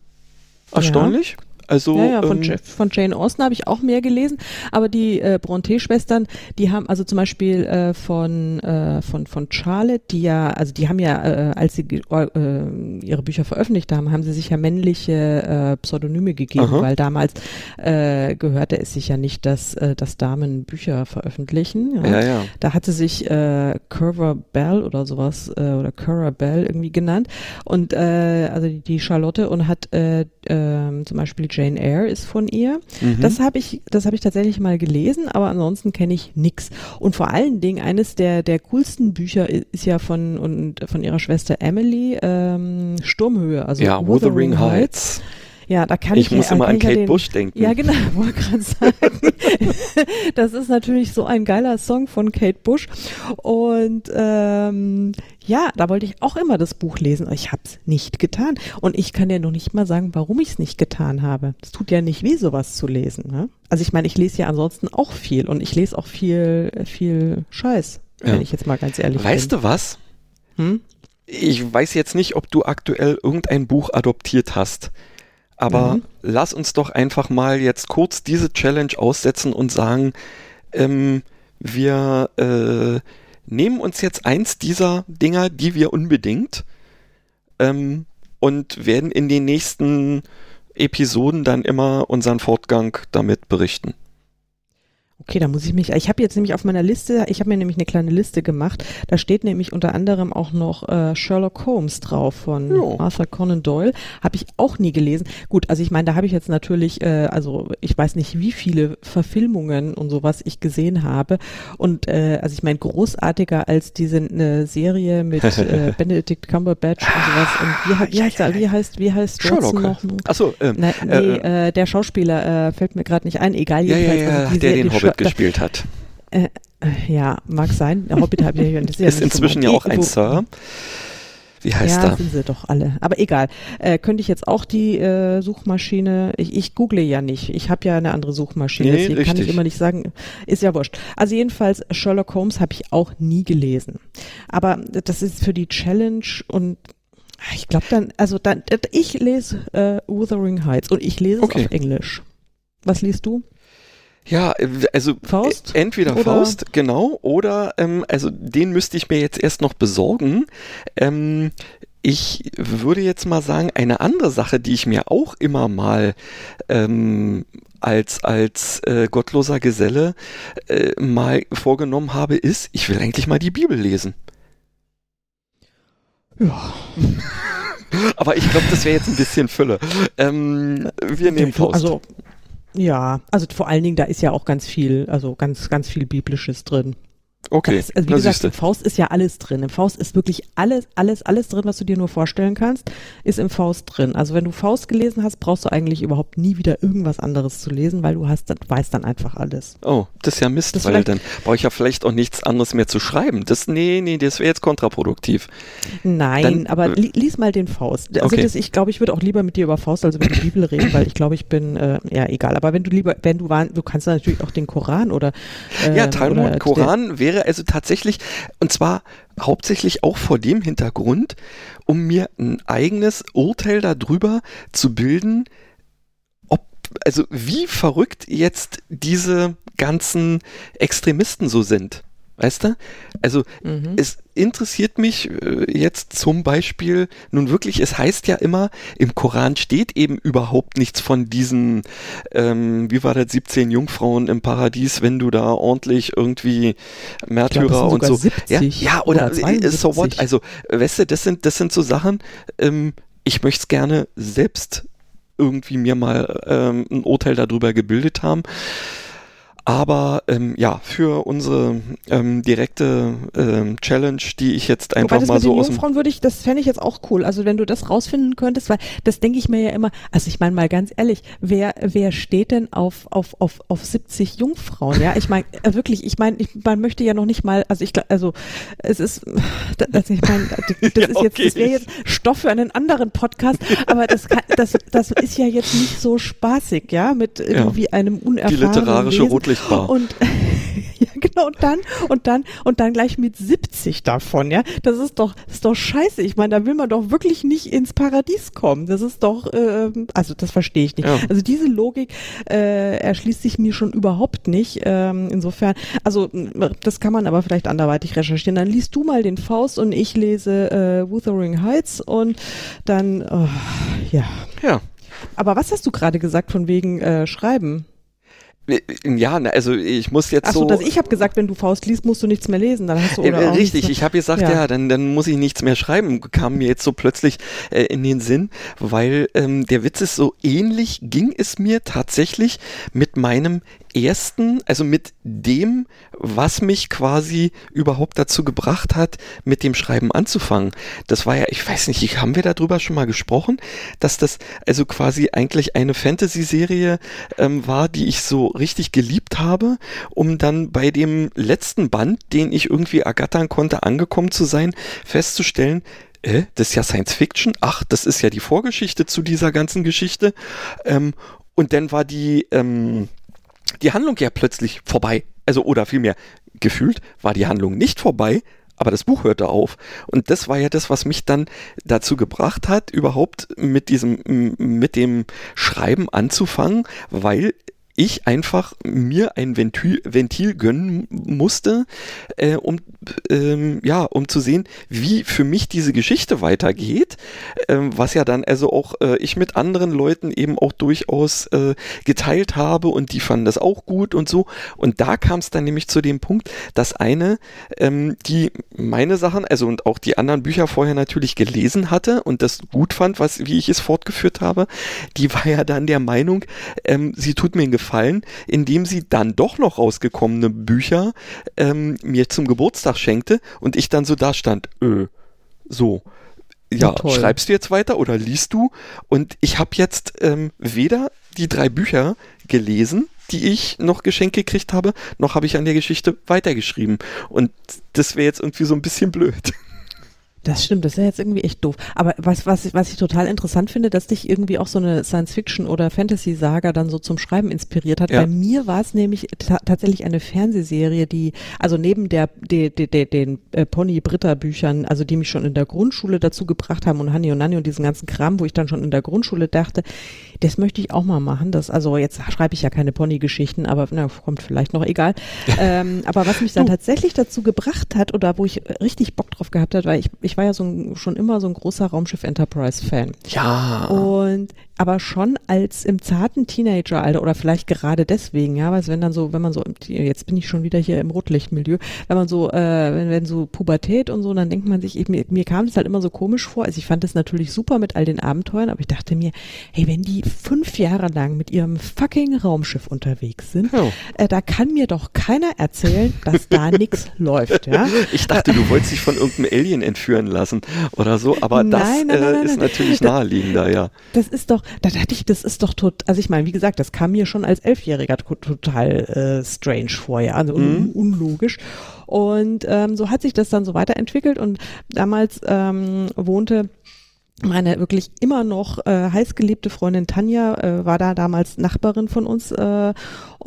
B: erstaunlich. Ja. Also
A: ja, ja, von, ähm, von Jane Austen habe ich auch mehr gelesen, aber die äh, Bronte-Schwestern, die haben also zum Beispiel äh, von äh, von von Charlotte, die ja, also die haben ja, äh, als sie äh, ihre Bücher veröffentlicht haben, haben sie sich ja männliche äh, Pseudonyme gegeben, Aha. weil damals äh, gehörte es sich ja nicht, dass äh, dass Damen Bücher veröffentlichen.
B: Ja, ja. ja.
A: Da hatte sich äh, Curver Bell oder sowas äh, oder Currer Bell irgendwie genannt und äh, also die Charlotte und hat äh, äh, zum Beispiel Jane Eyre ist von ihr. Mhm. Das habe ich, das habe ich tatsächlich mal gelesen, aber ansonsten kenne ich nix. Und vor allen Dingen eines der der coolsten Bücher ist ja von und von ihrer Schwester Emily ähm, Sturmhöhe, also
B: ja, Wuthering, Wuthering Heights. Heights.
A: Ja, da kann ich.
B: Ich muss immer an Kate ja den, Bush denken.
A: Ja, genau, [LAUGHS] wollte gerade sagen. das ist natürlich so ein geiler Song von Kate Bush. Und ähm, ja, da wollte ich auch immer das Buch lesen. Ich habe es nicht getan. Und ich kann dir noch nicht mal sagen, warum ich es nicht getan habe. Es tut ja nicht weh, sowas zu lesen. Ne? Also ich meine, ich lese ja ansonsten auch viel und ich lese auch viel, viel Scheiß, ja. wenn ich jetzt mal ganz ehrlich
B: weißt bin. Weißt du was? Hm? Ich weiß jetzt nicht, ob du aktuell irgendein Buch adoptiert hast. Aber mhm. lass uns doch einfach mal jetzt kurz diese Challenge aussetzen und sagen, ähm, wir äh, nehmen uns jetzt eins dieser Dinger, die wir unbedingt ähm, und werden in den nächsten Episoden dann immer unseren Fortgang damit berichten.
A: Okay, da muss ich mich. Ich habe jetzt nämlich auf meiner Liste, ich habe mir nämlich eine kleine Liste gemacht. Da steht nämlich unter anderem auch noch äh, Sherlock Holmes drauf von jo. Arthur Conan Doyle. Habe ich auch nie gelesen. Gut, also ich meine, da habe ich jetzt natürlich, äh, also ich weiß nicht, wie viele Verfilmungen und sowas ich gesehen habe. Und äh, also ich meine, großartiger als diese äh, Serie mit [LAUGHS] äh, Benedict Cumberbatch und sowas. Und wie, wie, heißt, wie heißt, wie heißt
B: Sherlock noch? Achso,
A: ähm, Na, nee, äh, äh, der Schauspieler äh, fällt mir gerade nicht ein. Egal,
B: jedenfalls. Ja, ja, ja, also der den Hobbit gespielt hat.
A: Äh, äh, ja, mag sein. Der Hobbit habe ich ja
B: Ist, ja ist inzwischen ja auch ein Sir. Wie heißt ja,
A: er? sind sie doch alle. Aber egal. Äh, könnte ich jetzt auch die äh, Suchmaschine, ich, ich google ja nicht. Ich habe ja eine andere Suchmaschine, nee, deswegen richtig. kann ich immer nicht sagen, ist ja wurscht. Also jedenfalls, Sherlock Holmes habe ich auch nie gelesen. Aber das ist für die Challenge und ich glaube dann, also dann, ich lese äh, Wuthering Heights und ich lese okay. es auf Englisch. Was liest du?
B: Ja, äh, also Faust? entweder oder? Faust, genau, oder ähm, also den müsste ich mir jetzt erst noch besorgen. Ähm, ich würde jetzt mal sagen, eine andere Sache, die ich mir auch immer mal ähm, als, als äh, gottloser Geselle äh, mal vorgenommen habe, ist, ich will eigentlich mal die Bibel lesen.
A: Ja. [LAUGHS]
B: Aber ich glaube, das wäre jetzt ein bisschen Fülle. Ähm, wir nehmen Faust.
A: Also ja, also vor allen Dingen, da ist ja auch ganz viel, also ganz, ganz viel Biblisches drin.
B: Okay.
A: Das, also wie gesagt, im Faust ist ja alles drin. Im Faust ist wirklich alles, alles, alles drin, was du dir nur vorstellen kannst, ist im Faust drin. Also wenn du Faust gelesen hast, brauchst du eigentlich überhaupt nie wieder irgendwas anderes zu lesen, weil du hast, weißt dann einfach alles.
B: Oh, das ist ja Mist, das weil dann brauche ich ja vielleicht auch nichts anderes mehr zu schreiben. Das, nee, nee, das wäre jetzt kontraproduktiv.
A: Nein, dann, aber li lies mal den Faust. Also okay. das, ich glaube, ich würde auch lieber mit dir über Faust als über die Bibel reden, weil ich glaube, ich bin, äh, ja, egal. Aber wenn du lieber, wenn du war, du kannst natürlich auch den Koran oder
B: äh, Ja, Talmud, Koran wäre also tatsächlich, und zwar hauptsächlich auch vor dem Hintergrund, um mir ein eigenes Urteil darüber zu bilden, ob, also wie verrückt jetzt diese ganzen Extremisten so sind. Weißt du? Also mhm. es interessiert mich äh, jetzt zum Beispiel, nun wirklich, es heißt ja immer, im Koran steht eben überhaupt nichts von diesen, ähm, wie war das, 17 Jungfrauen im Paradies, wenn du da ordentlich irgendwie Märtyrer glaub, und so.
A: 70
B: ja, ja, oder, oder äh, so what? Also, weißt du, das sind, das sind so Sachen, ähm, ich möchte es gerne selbst irgendwie mir mal ähm, ein Urteil darüber gebildet haben. Aber ähm, ja, für unsere ähm, direkte ähm, Challenge, die ich jetzt einfach Wobei das mal mit so den
A: aus Jungfrauen würde ich, das fände ich jetzt auch cool. Also wenn du das rausfinden könntest, weil das denke ich mir ja immer. Also ich meine mal ganz ehrlich, wer wer steht denn auf auf auf auf 70 Jungfrauen? Ja, ich meine äh, wirklich, ich meine, man möchte ja noch nicht mal, also ich also es ist, also ich meine, das [LAUGHS] ja, ist jetzt, das wäre jetzt Stoff für einen anderen Podcast, aber das kann, das das ist ja jetzt nicht so spaßig, ja, mit irgendwie ja. einem unerfahrenen
B: Die literarische Wesen. Furchtbar. [LAUGHS]
A: Und [LAUGHS] ja, genau, und dann, und dann, und dann gleich mit 70 davon, ja. Das ist doch, das ist doch scheiße. Ich meine, da will man doch wirklich nicht ins Paradies kommen. Das ist doch, äh, also das verstehe ich nicht. Ja. Also diese Logik äh, erschließt sich mir schon überhaupt nicht. Ähm, insofern, also das kann man aber vielleicht anderweitig recherchieren. Dann liest du mal den Faust und ich lese äh, Wuthering Heights und dann, oh, ja.
B: Ja.
A: Aber was hast du gerade gesagt von wegen äh, Schreiben?
B: Ja, also ich muss jetzt Ach so.
A: so dass ich habe gesagt, wenn du Faust liest, musst du nichts mehr lesen. Dann hast du
B: oder äh, richtig, ich habe gesagt, ja. ja, dann, dann muss ich nichts mehr schreiben. Kam mir jetzt so plötzlich äh, in den Sinn, weil ähm, der Witz ist so ähnlich ging es mir tatsächlich mit meinem ersten, also mit dem, was mich quasi überhaupt dazu gebracht hat, mit dem Schreiben anzufangen. Das war ja, ich weiß nicht, haben wir darüber schon mal gesprochen, dass das also quasi eigentlich eine Fantasy-Serie ähm, war, die ich so richtig geliebt habe, um dann bei dem letzten Band, den ich irgendwie ergattern konnte, angekommen zu sein, festzustellen, äh, das ist ja Science Fiction, ach, das ist ja die Vorgeschichte zu dieser ganzen Geschichte. Ähm, und dann war die, ähm, die Handlung ja plötzlich vorbei. Also, oder vielmehr, gefühlt war die Handlung nicht vorbei, aber das Buch hörte auf. Und das war ja das, was mich dann dazu gebracht hat, überhaupt mit diesem, mit dem Schreiben anzufangen, weil ich einfach mir ein Ventil, Ventil gönnen musste, äh, um ähm, ja, um zu sehen, wie für mich diese Geschichte weitergeht, ähm, was ja dann also auch äh, ich mit anderen Leuten eben auch durchaus äh, geteilt habe und die fanden das auch gut und so. Und da kam es dann nämlich zu dem Punkt, dass eine, ähm, die meine Sachen, also und auch die anderen Bücher vorher natürlich gelesen hatte und das gut fand, was wie ich es fortgeführt habe, die war ja dann der Meinung, ähm, sie tut mir einen Gefallen, indem sie dann doch noch rausgekommene Bücher ähm, mir zum Geburtstag schenkte und ich dann so da stand, öh, so. Ja, ja schreibst du jetzt weiter oder liest du? Und ich habe jetzt ähm, weder die drei Bücher gelesen, die ich noch geschenkt gekriegt habe, noch habe ich an der Geschichte weitergeschrieben. Und das wäre jetzt irgendwie so ein bisschen blöd. [LAUGHS]
A: Das stimmt, das ist ja jetzt irgendwie echt doof. Aber was, was, was ich total interessant finde, dass dich irgendwie auch so eine Science-Fiction- oder Fantasy-Saga dann so zum Schreiben inspiriert hat. Ja. Bei mir war es nämlich tatsächlich eine Fernsehserie, die, also neben der, de, de, de, den äh, Pony-Britta-Büchern, also die mich schon in der Grundschule dazu gebracht haben und Hanni und Nanni und diesen ganzen Kram, wo ich dann schon in der Grundschule dachte, das möchte ich auch mal machen. Das, also jetzt schreibe ich ja keine Pony-Geschichten, aber na, kommt vielleicht noch egal. [LAUGHS] ähm, aber was mich dann tatsächlich dazu gebracht hat oder wo ich richtig Bock drauf gehabt hat, weil ich, ich war ja so ein, schon immer so ein großer Raumschiff Enterprise Fan.
B: Ja.
A: Und aber schon als im zarten Teenageralter oder vielleicht gerade deswegen, ja, weil wenn dann so, wenn man so, jetzt bin ich schon wieder hier im Rotlichtmilieu, wenn man so, äh, wenn, wenn so Pubertät und so, dann denkt man sich, ich, mir, mir kam es halt immer so komisch vor. Also ich fand das natürlich super mit all den Abenteuern, aber ich dachte mir, hey, wenn die fünf Jahre lang mit ihrem fucking Raumschiff unterwegs sind, oh. äh, da kann mir doch keiner erzählen, dass da [LAUGHS] nichts läuft, ja.
B: Ich dachte, du wolltest dich von irgendeinem Alien entführen lassen oder so, aber das nein, nein, nein, äh, ist natürlich naheliegender, ja.
A: Das ist doch, da dachte ich, das ist doch tot, also ich meine, wie gesagt, das kam mir schon als Elfjähriger total äh, strange vor, ja, also un mhm. unlogisch. Und ähm, so hat sich das dann so weiterentwickelt und damals ähm, wohnte meine wirklich immer noch äh, heißgeliebte Freundin Tanja äh, war da damals Nachbarin von uns äh,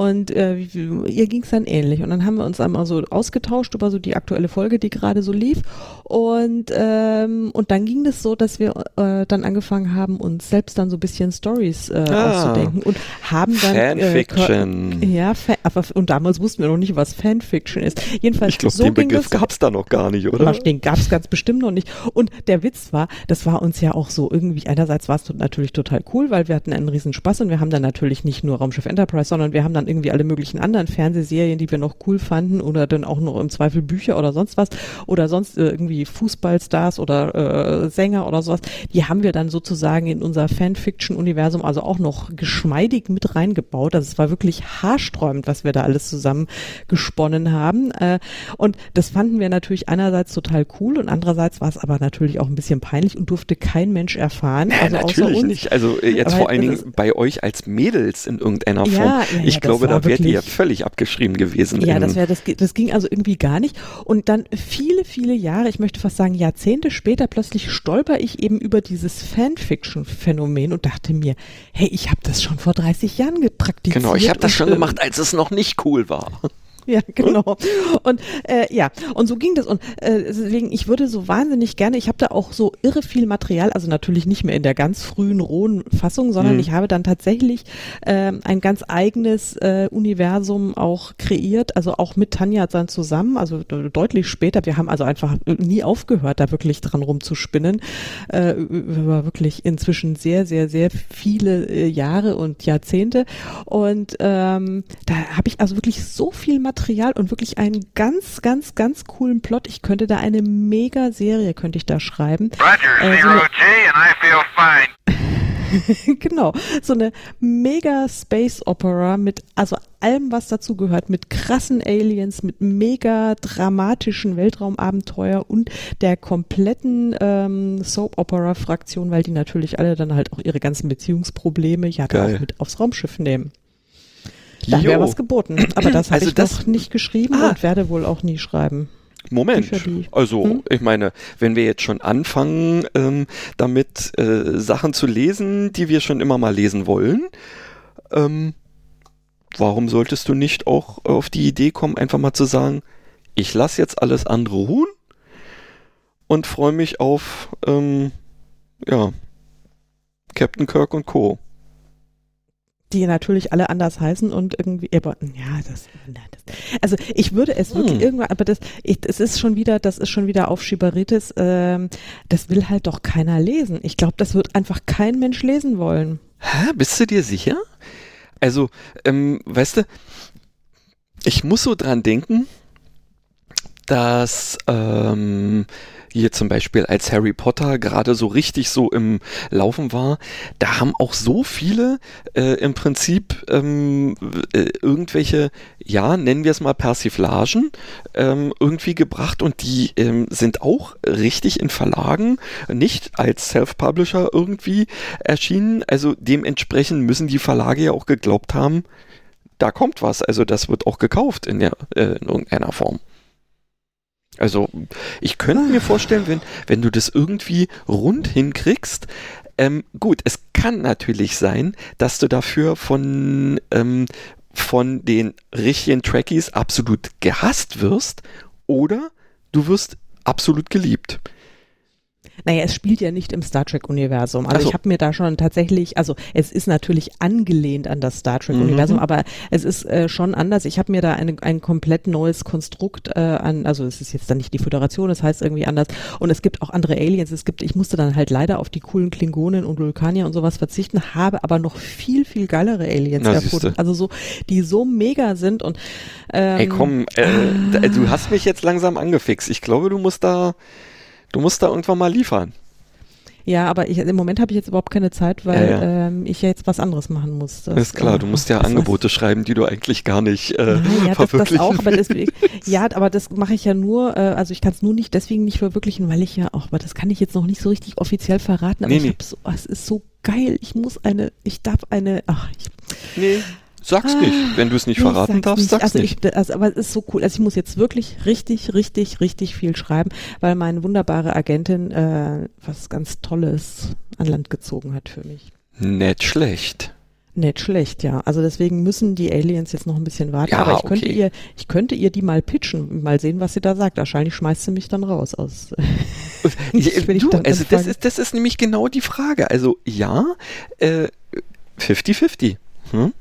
A: und äh, ihr ging es dann ähnlich. Und dann haben wir uns einmal so ausgetauscht über so die aktuelle Folge, die gerade so lief. Und, ähm, und dann ging es so, dass wir äh, dann angefangen haben, uns selbst dann so ein bisschen Stories äh, ah, auszudenken und haben dann
B: Fanfiction.
A: Äh, ja, Fan, aber und damals wussten wir noch nicht, was Fanfiction ist. Jedenfalls
B: ich glaube, so den Begriff gab es da noch gar nicht, oder?
A: Den gab es ganz bestimmt noch nicht. Und der Witz war, das war uns ja auch so irgendwie, einerseits war es natürlich total cool, weil wir hatten einen riesen Spaß und wir haben dann natürlich nicht nur Raumschiff Enterprise, sondern wir haben dann irgendwie alle möglichen anderen Fernsehserien, die wir noch cool fanden oder dann auch noch im Zweifel Bücher oder sonst was oder sonst äh, irgendwie Fußballstars oder äh, Sänger oder sowas, die haben wir dann sozusagen in unser Fanfiction-Universum also auch noch geschmeidig mit reingebaut. Also es war wirklich haarsträubend, was wir da alles zusammen gesponnen haben. Äh, und das fanden wir natürlich einerseits total cool und andererseits war es aber natürlich auch ein bisschen peinlich und durfte kein Mensch erfahren. [LAUGHS]
B: Also natürlich nicht. Also äh, jetzt aber vor allen Dingen bei euch als Mädels in irgendeiner Form. Ja, ja, ich glaube, da wärt ihr ja völlig abgeschrieben gewesen.
A: Ja, das wäre das, das ging also irgendwie gar nicht. Und dann viele, viele Jahre, ich möchte fast sagen Jahrzehnte später, plötzlich stolper ich eben über dieses Fanfiction-Phänomen und dachte mir, hey, ich habe das schon vor 30 Jahren gepraktiziert.
B: Genau, ich habe das schon äh, gemacht, als es noch nicht cool war.
A: Ja, [LAUGHS] genau. Und äh, ja, und so ging das. Und äh, deswegen, ich würde so wahnsinnig gerne, ich habe da auch so irre viel Material, also natürlich nicht mehr in der ganz frühen rohen Fassung, sondern mhm. ich habe dann tatsächlich äh, ein ganz eigenes äh, Universum auch kreiert, also auch mit Tanja dann zusammen, also deutlich später. Wir haben also einfach nie aufgehört, da wirklich dran rumzuspinnen. Äh, über wirklich inzwischen sehr, sehr, sehr viele äh, Jahre und Jahrzehnte. Und ähm, da habe ich also wirklich so viel Material Material und wirklich einen ganz, ganz, ganz coolen Plot. Ich könnte da eine mega Serie, könnte ich da schreiben. Roger, äh, so eine, G and I feel fine. [LAUGHS] genau, so eine mega Space Opera mit, also allem, was dazu gehört, mit krassen Aliens, mit mega dramatischen Weltraumabenteuer und der kompletten ähm, Soap Opera Fraktion, weil die natürlich alle dann halt auch ihre ganzen Beziehungsprobleme ja da auch mit aufs Raumschiff nehmen. Da wäre was geboten. Aber das habe also ich das, noch nicht geschrieben ah. und werde wohl auch nie schreiben.
B: Moment, also hm? ich meine, wenn wir jetzt schon anfangen, ähm, damit äh, Sachen zu lesen, die wir schon immer mal lesen wollen, ähm, warum solltest du nicht auch auf die Idee kommen, einfach mal zu sagen, ich lasse jetzt alles andere ruhen und freue mich auf, ähm, ja, Captain Kirk und Co.
A: die natürlich alle anders heißen und irgendwie, aber, ja, das, na, das also ich würde es wirklich hm. irgendwann, aber das, ich, es ist schon wieder, das ist schon wieder auf Schibaritis, ähm, das will halt doch keiner lesen. Ich glaube, das wird einfach kein Mensch lesen wollen.
B: Hä, bist du dir sicher? Also, ähm, weißt du, ich muss so dran denken, dass ähm, hier zum Beispiel als Harry Potter gerade so richtig so im Laufen war, da haben auch so viele äh, im Prinzip ähm, äh, irgendwelche, ja, nennen wir es mal Persiflagen ähm, irgendwie gebracht und die ähm, sind auch richtig in Verlagen, nicht als Self-Publisher irgendwie erschienen. Also dementsprechend müssen die Verlage ja auch geglaubt haben, da kommt was. Also das wird auch gekauft in, der, äh, in irgendeiner Form. Also ich könnte mir vorstellen, wenn, wenn du das irgendwie rund hinkriegst, ähm, gut, es kann natürlich sein, dass du dafür von, ähm, von den richtigen Trackies absolut gehasst wirst oder du wirst absolut geliebt.
A: Naja, es spielt ja nicht im Star Trek-Universum. Also so. ich habe mir da schon tatsächlich, also es ist natürlich angelehnt an das Star Trek-Universum, mhm. aber es ist äh, schon anders. Ich habe mir da eine, ein komplett neues Konstrukt äh, an, also es ist jetzt dann nicht die Föderation, das heißt irgendwie anders. Und es gibt auch andere Aliens. Es gibt, ich musste dann halt leider auf die coolen Klingonen und Vulkanier und sowas verzichten, habe aber noch viel, viel geilere Aliens Na, erfunden. Also so, die so mega sind und
B: ähm, Hey komm, äh, ah. du hast mich jetzt langsam angefixt. Ich glaube, du musst da Du musst da irgendwann mal liefern.
A: Ja, aber ich, im Moment habe ich jetzt überhaupt keine Zeit, weil ja, ja. Ähm, ich ja jetzt was anderes machen muss.
B: Das, ist klar, du musst ja Angebote heißt, schreiben, die du eigentlich gar nicht äh, Nein,
A: ja, das, das auch, aber deswegen, ja, aber das mache ich ja nur, äh, also ich kann es nur nicht deswegen nicht verwirklichen, weil ich ja auch, aber das kann ich jetzt noch nicht so richtig offiziell verraten, aber nee, ich nee. so, oh, es ist so geil, ich muss eine, ich darf eine, ach, ich,
B: nee. Sag's ah, nicht. Wenn du es nicht verraten darfst, nicht. sag's
A: also
B: nicht.
A: Ich, also, aber es ist so cool. Also ich muss jetzt wirklich richtig, richtig, richtig viel schreiben, weil meine wunderbare Agentin äh, was ganz Tolles an Land gezogen hat für mich.
B: Nicht schlecht.
A: Nicht schlecht, ja. Also deswegen müssen die Aliens jetzt noch ein bisschen warten. Ja, aber ich könnte ihr, ich könnte ihr die mal pitchen, mal sehen, was sie da sagt. Wahrscheinlich schmeißt sie mich dann raus aus. [LAUGHS]
B: ich, du, also das ist, das ist nämlich genau die Frage. Also ja, 50-50. Äh, hm?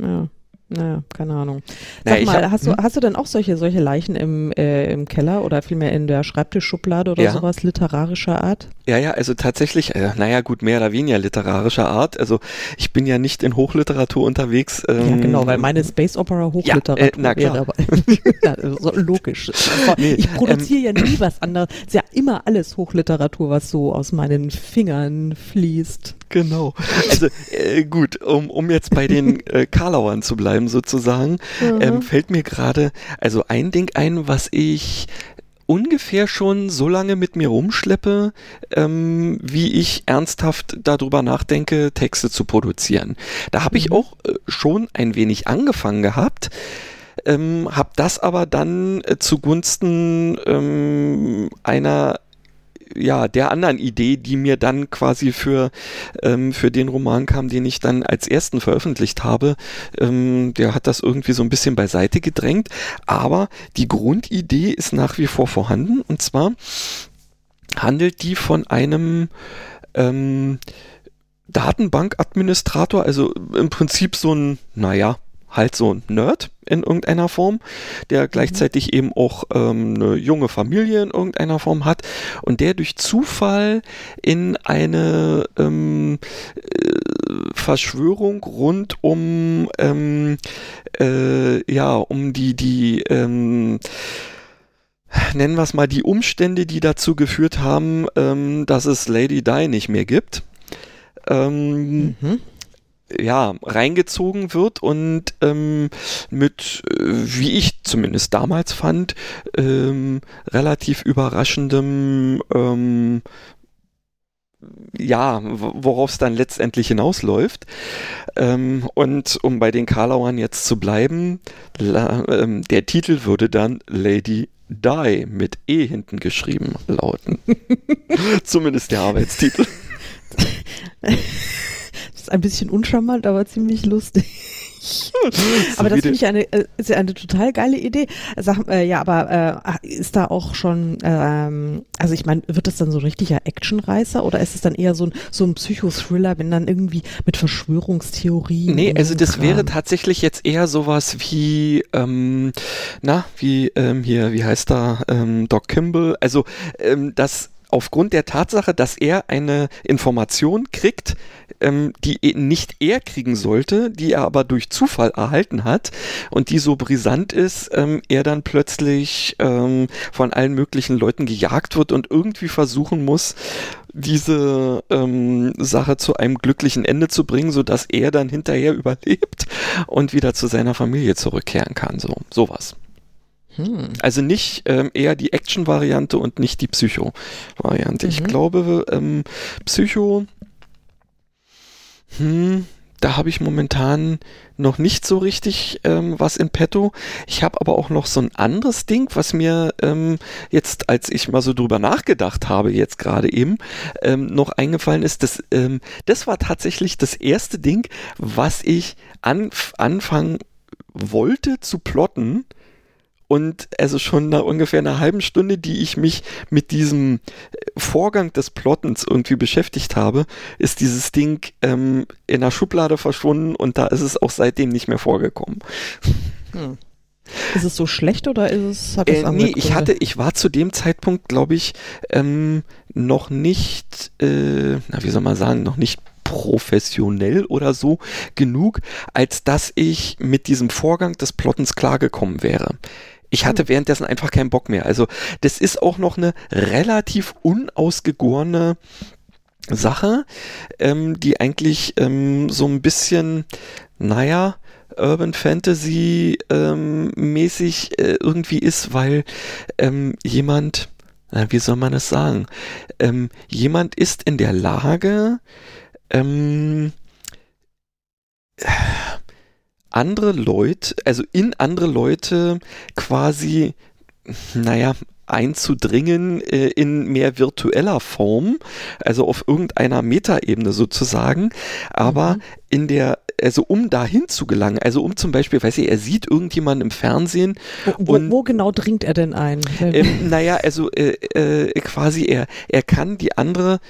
A: Ja. Naja, keine Ahnung. Sag naja, mal, hab, hast, du, hm? hast du denn auch solche, solche Leichen im, äh, im Keller oder vielmehr in der Schreibtischschublade oder ja. sowas literarischer Art?
B: Ja, ja, also tatsächlich, äh, naja gut, mehr oder weniger literarischer Art. Also ich bin ja nicht in Hochliteratur unterwegs.
A: Ähm, ja, genau, weil meine Space Opera Hochliteratur ja, äh, na klar. wäre. [LAUGHS] So logisch. [LAUGHS] Nee, ich produziere ähm, ja nie was anderes. Es ist ja immer alles Hochliteratur, was so aus meinen Fingern fließt.
B: Genau. Also äh, gut, um, um jetzt bei den [LAUGHS] äh, Karlauern zu bleiben sozusagen, mhm. ähm, fällt mir gerade also ein Ding ein, was ich ungefähr schon so lange mit mir rumschleppe, ähm, wie ich ernsthaft darüber nachdenke, Texte zu produzieren. Da habe ich mhm. auch äh, schon ein wenig angefangen gehabt. Ähm, habe das aber dann äh, zugunsten ähm, einer ja, der anderen Idee, die mir dann quasi für, ähm, für den Roman kam, den ich dann als ersten veröffentlicht habe, ähm, der hat das irgendwie so ein bisschen beiseite gedrängt. Aber die Grundidee ist nach wie vor vorhanden. Und zwar handelt die von einem ähm, Datenbankadministrator, also im Prinzip so ein, naja, halt so ein Nerd in irgendeiner Form, der mhm. gleichzeitig eben auch ähm, eine junge Familie in irgendeiner Form hat und der durch Zufall in eine ähm, äh, Verschwörung rund um ähm, äh, ja um die die ähm, nennen wir es mal die Umstände, die dazu geführt haben, ähm, dass es Lady Di nicht mehr gibt. Ähm, mhm ja, reingezogen wird und ähm, mit, äh, wie ich zumindest damals fand, ähm, relativ überraschendem, ähm, ja, worauf es dann letztendlich hinausläuft. Ähm, und um bei den Karlauern jetzt zu bleiben, la, ähm, der Titel würde dann Lady Die mit E hinten geschrieben lauten. [LAUGHS] Zumindest der Arbeitstitel. [LAUGHS]
A: ein bisschen uncharmant, aber ziemlich lustig. aber das finde ich eine, äh, ist eine total geile Idee. Sag, äh, ja, aber äh, ist da auch schon, ähm, also ich meine, wird das dann so ein richtiger Actionreißer oder ist es dann eher so ein, so ein Psychothriller, wenn dann irgendwie mit Verschwörungstheorien?
B: Nee, also das Kram. wäre tatsächlich jetzt eher sowas wie, ähm, na, wie ähm, hier, wie heißt da, ähm, Doc Kimball, also ähm, das aufgrund der Tatsache, dass er eine Information kriegt, ähm, die e-, nicht er kriegen sollte, die er aber durch Zufall erhalten hat und die so brisant ist, ähm, er dann plötzlich ähm, von allen möglichen Leuten gejagt wird und irgendwie versuchen muss, diese ähm, Sache zu einem glücklichen Ende zu bringen, so dass er dann hinterher [LAUGHS] überlebt und wieder zu seiner Familie zurückkehren kann. So sowas. Hm. Also nicht ähm, eher die Action-Variante und nicht die Psycho-Variante. Mhm. Ich glaube, ähm, Psycho, hm, da habe ich momentan noch nicht so richtig ähm, was in petto. Ich habe aber auch noch so ein anderes Ding, was mir ähm, jetzt, als ich mal so drüber nachgedacht habe, jetzt gerade eben, ähm, noch eingefallen ist. Das, ähm, das war tatsächlich das erste Ding, was ich an, anfangen wollte zu plotten und also schon nach ungefähr einer halben Stunde, die ich mich mit diesem Vorgang des Plottens irgendwie beschäftigt habe, ist dieses Ding ähm, in der Schublade verschwunden und da ist es auch seitdem nicht mehr vorgekommen.
A: Hm. Ist es so schlecht oder ist es
B: hat es äh, Nee, ich hatte, ich war zu dem Zeitpunkt, glaube ich, ähm, noch nicht, äh, na wie soll man sagen, noch nicht professionell oder so genug, als dass ich mit diesem Vorgang des Plottens klargekommen wäre. Ich hatte währenddessen einfach keinen Bock mehr. Also das ist auch noch eine relativ unausgegorene Sache, ähm, die eigentlich ähm, so ein bisschen, naja, Urban Fantasy ähm, mäßig äh, irgendwie ist, weil ähm, jemand, na, wie soll man es sagen, ähm, jemand ist in der Lage, ähm, andere Leute, also in andere Leute quasi, naja, einzudringen äh, in mehr virtueller Form, also auf irgendeiner Metaebene sozusagen, aber mhm. in der also um dahin zu gelangen, also um zum Beispiel, weiß ich, er sieht irgendjemanden im Fernsehen.
A: Wo, und, wo genau dringt er denn ein?
B: Ähm, naja, also äh, äh, quasi er, er kann die andere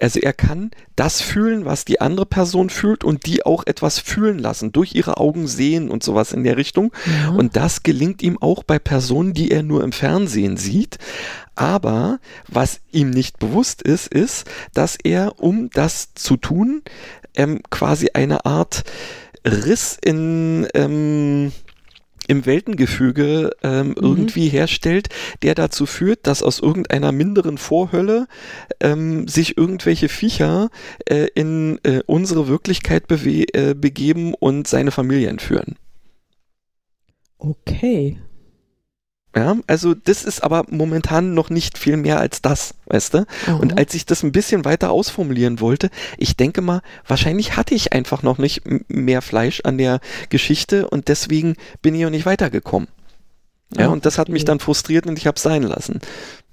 B: also er kann das fühlen, was die andere Person fühlt und die auch etwas fühlen lassen, durch ihre Augen sehen und sowas in der Richtung. Ja. Und das gelingt ihm auch bei Personen, die er nur im Fernsehen sieht. Aber was ihm nicht bewusst ist, ist, dass er, um das zu tun, ähm, quasi eine Art Riss in ähm, im Weltengefüge ähm, mhm. irgendwie herstellt, der dazu führt, dass aus irgendeiner minderen Vorhölle ähm, sich irgendwelche Viecher äh, in äh, unsere Wirklichkeit äh, begeben und seine Familie entführen.
A: Okay.
B: Ja, also das ist aber momentan noch nicht viel mehr als das, weißt du? Mhm. Und als ich das ein bisschen weiter ausformulieren wollte, ich denke mal, wahrscheinlich hatte ich einfach noch nicht mehr Fleisch an der Geschichte und deswegen bin ich auch nicht weitergekommen. Ja, und das hat mich dann frustriert und ich habe es sein lassen.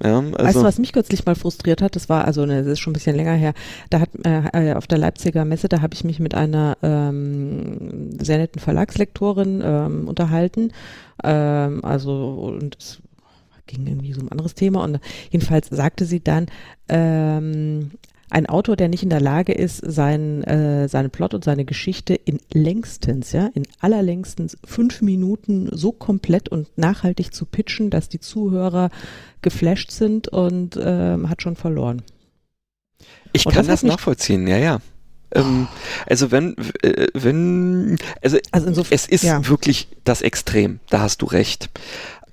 B: Ja,
A: also weißt du, was mich kürzlich mal frustriert hat? Das war, also ne, das ist schon ein bisschen länger her. Da hat äh, äh auf der Leipziger Messe, da habe ich mich mit einer ähm, sehr netten Verlagslektorin ähm, unterhalten. Ähm, also und es ging irgendwie so um ein anderes Thema und jedenfalls sagte sie dann, ähm, ein Autor, der nicht in der Lage ist, sein, äh, seinen Plot und seine Geschichte in längstens, ja, in allerlängstens fünf Minuten so komplett und nachhaltig zu pitchen, dass die Zuhörer geflasht sind und ähm, hat schon verloren.
B: Ich und kann das, das nachvollziehen, ja, ja. Ähm, also wenn, äh, wenn, also, also es ist ja. wirklich das Extrem, da hast du recht.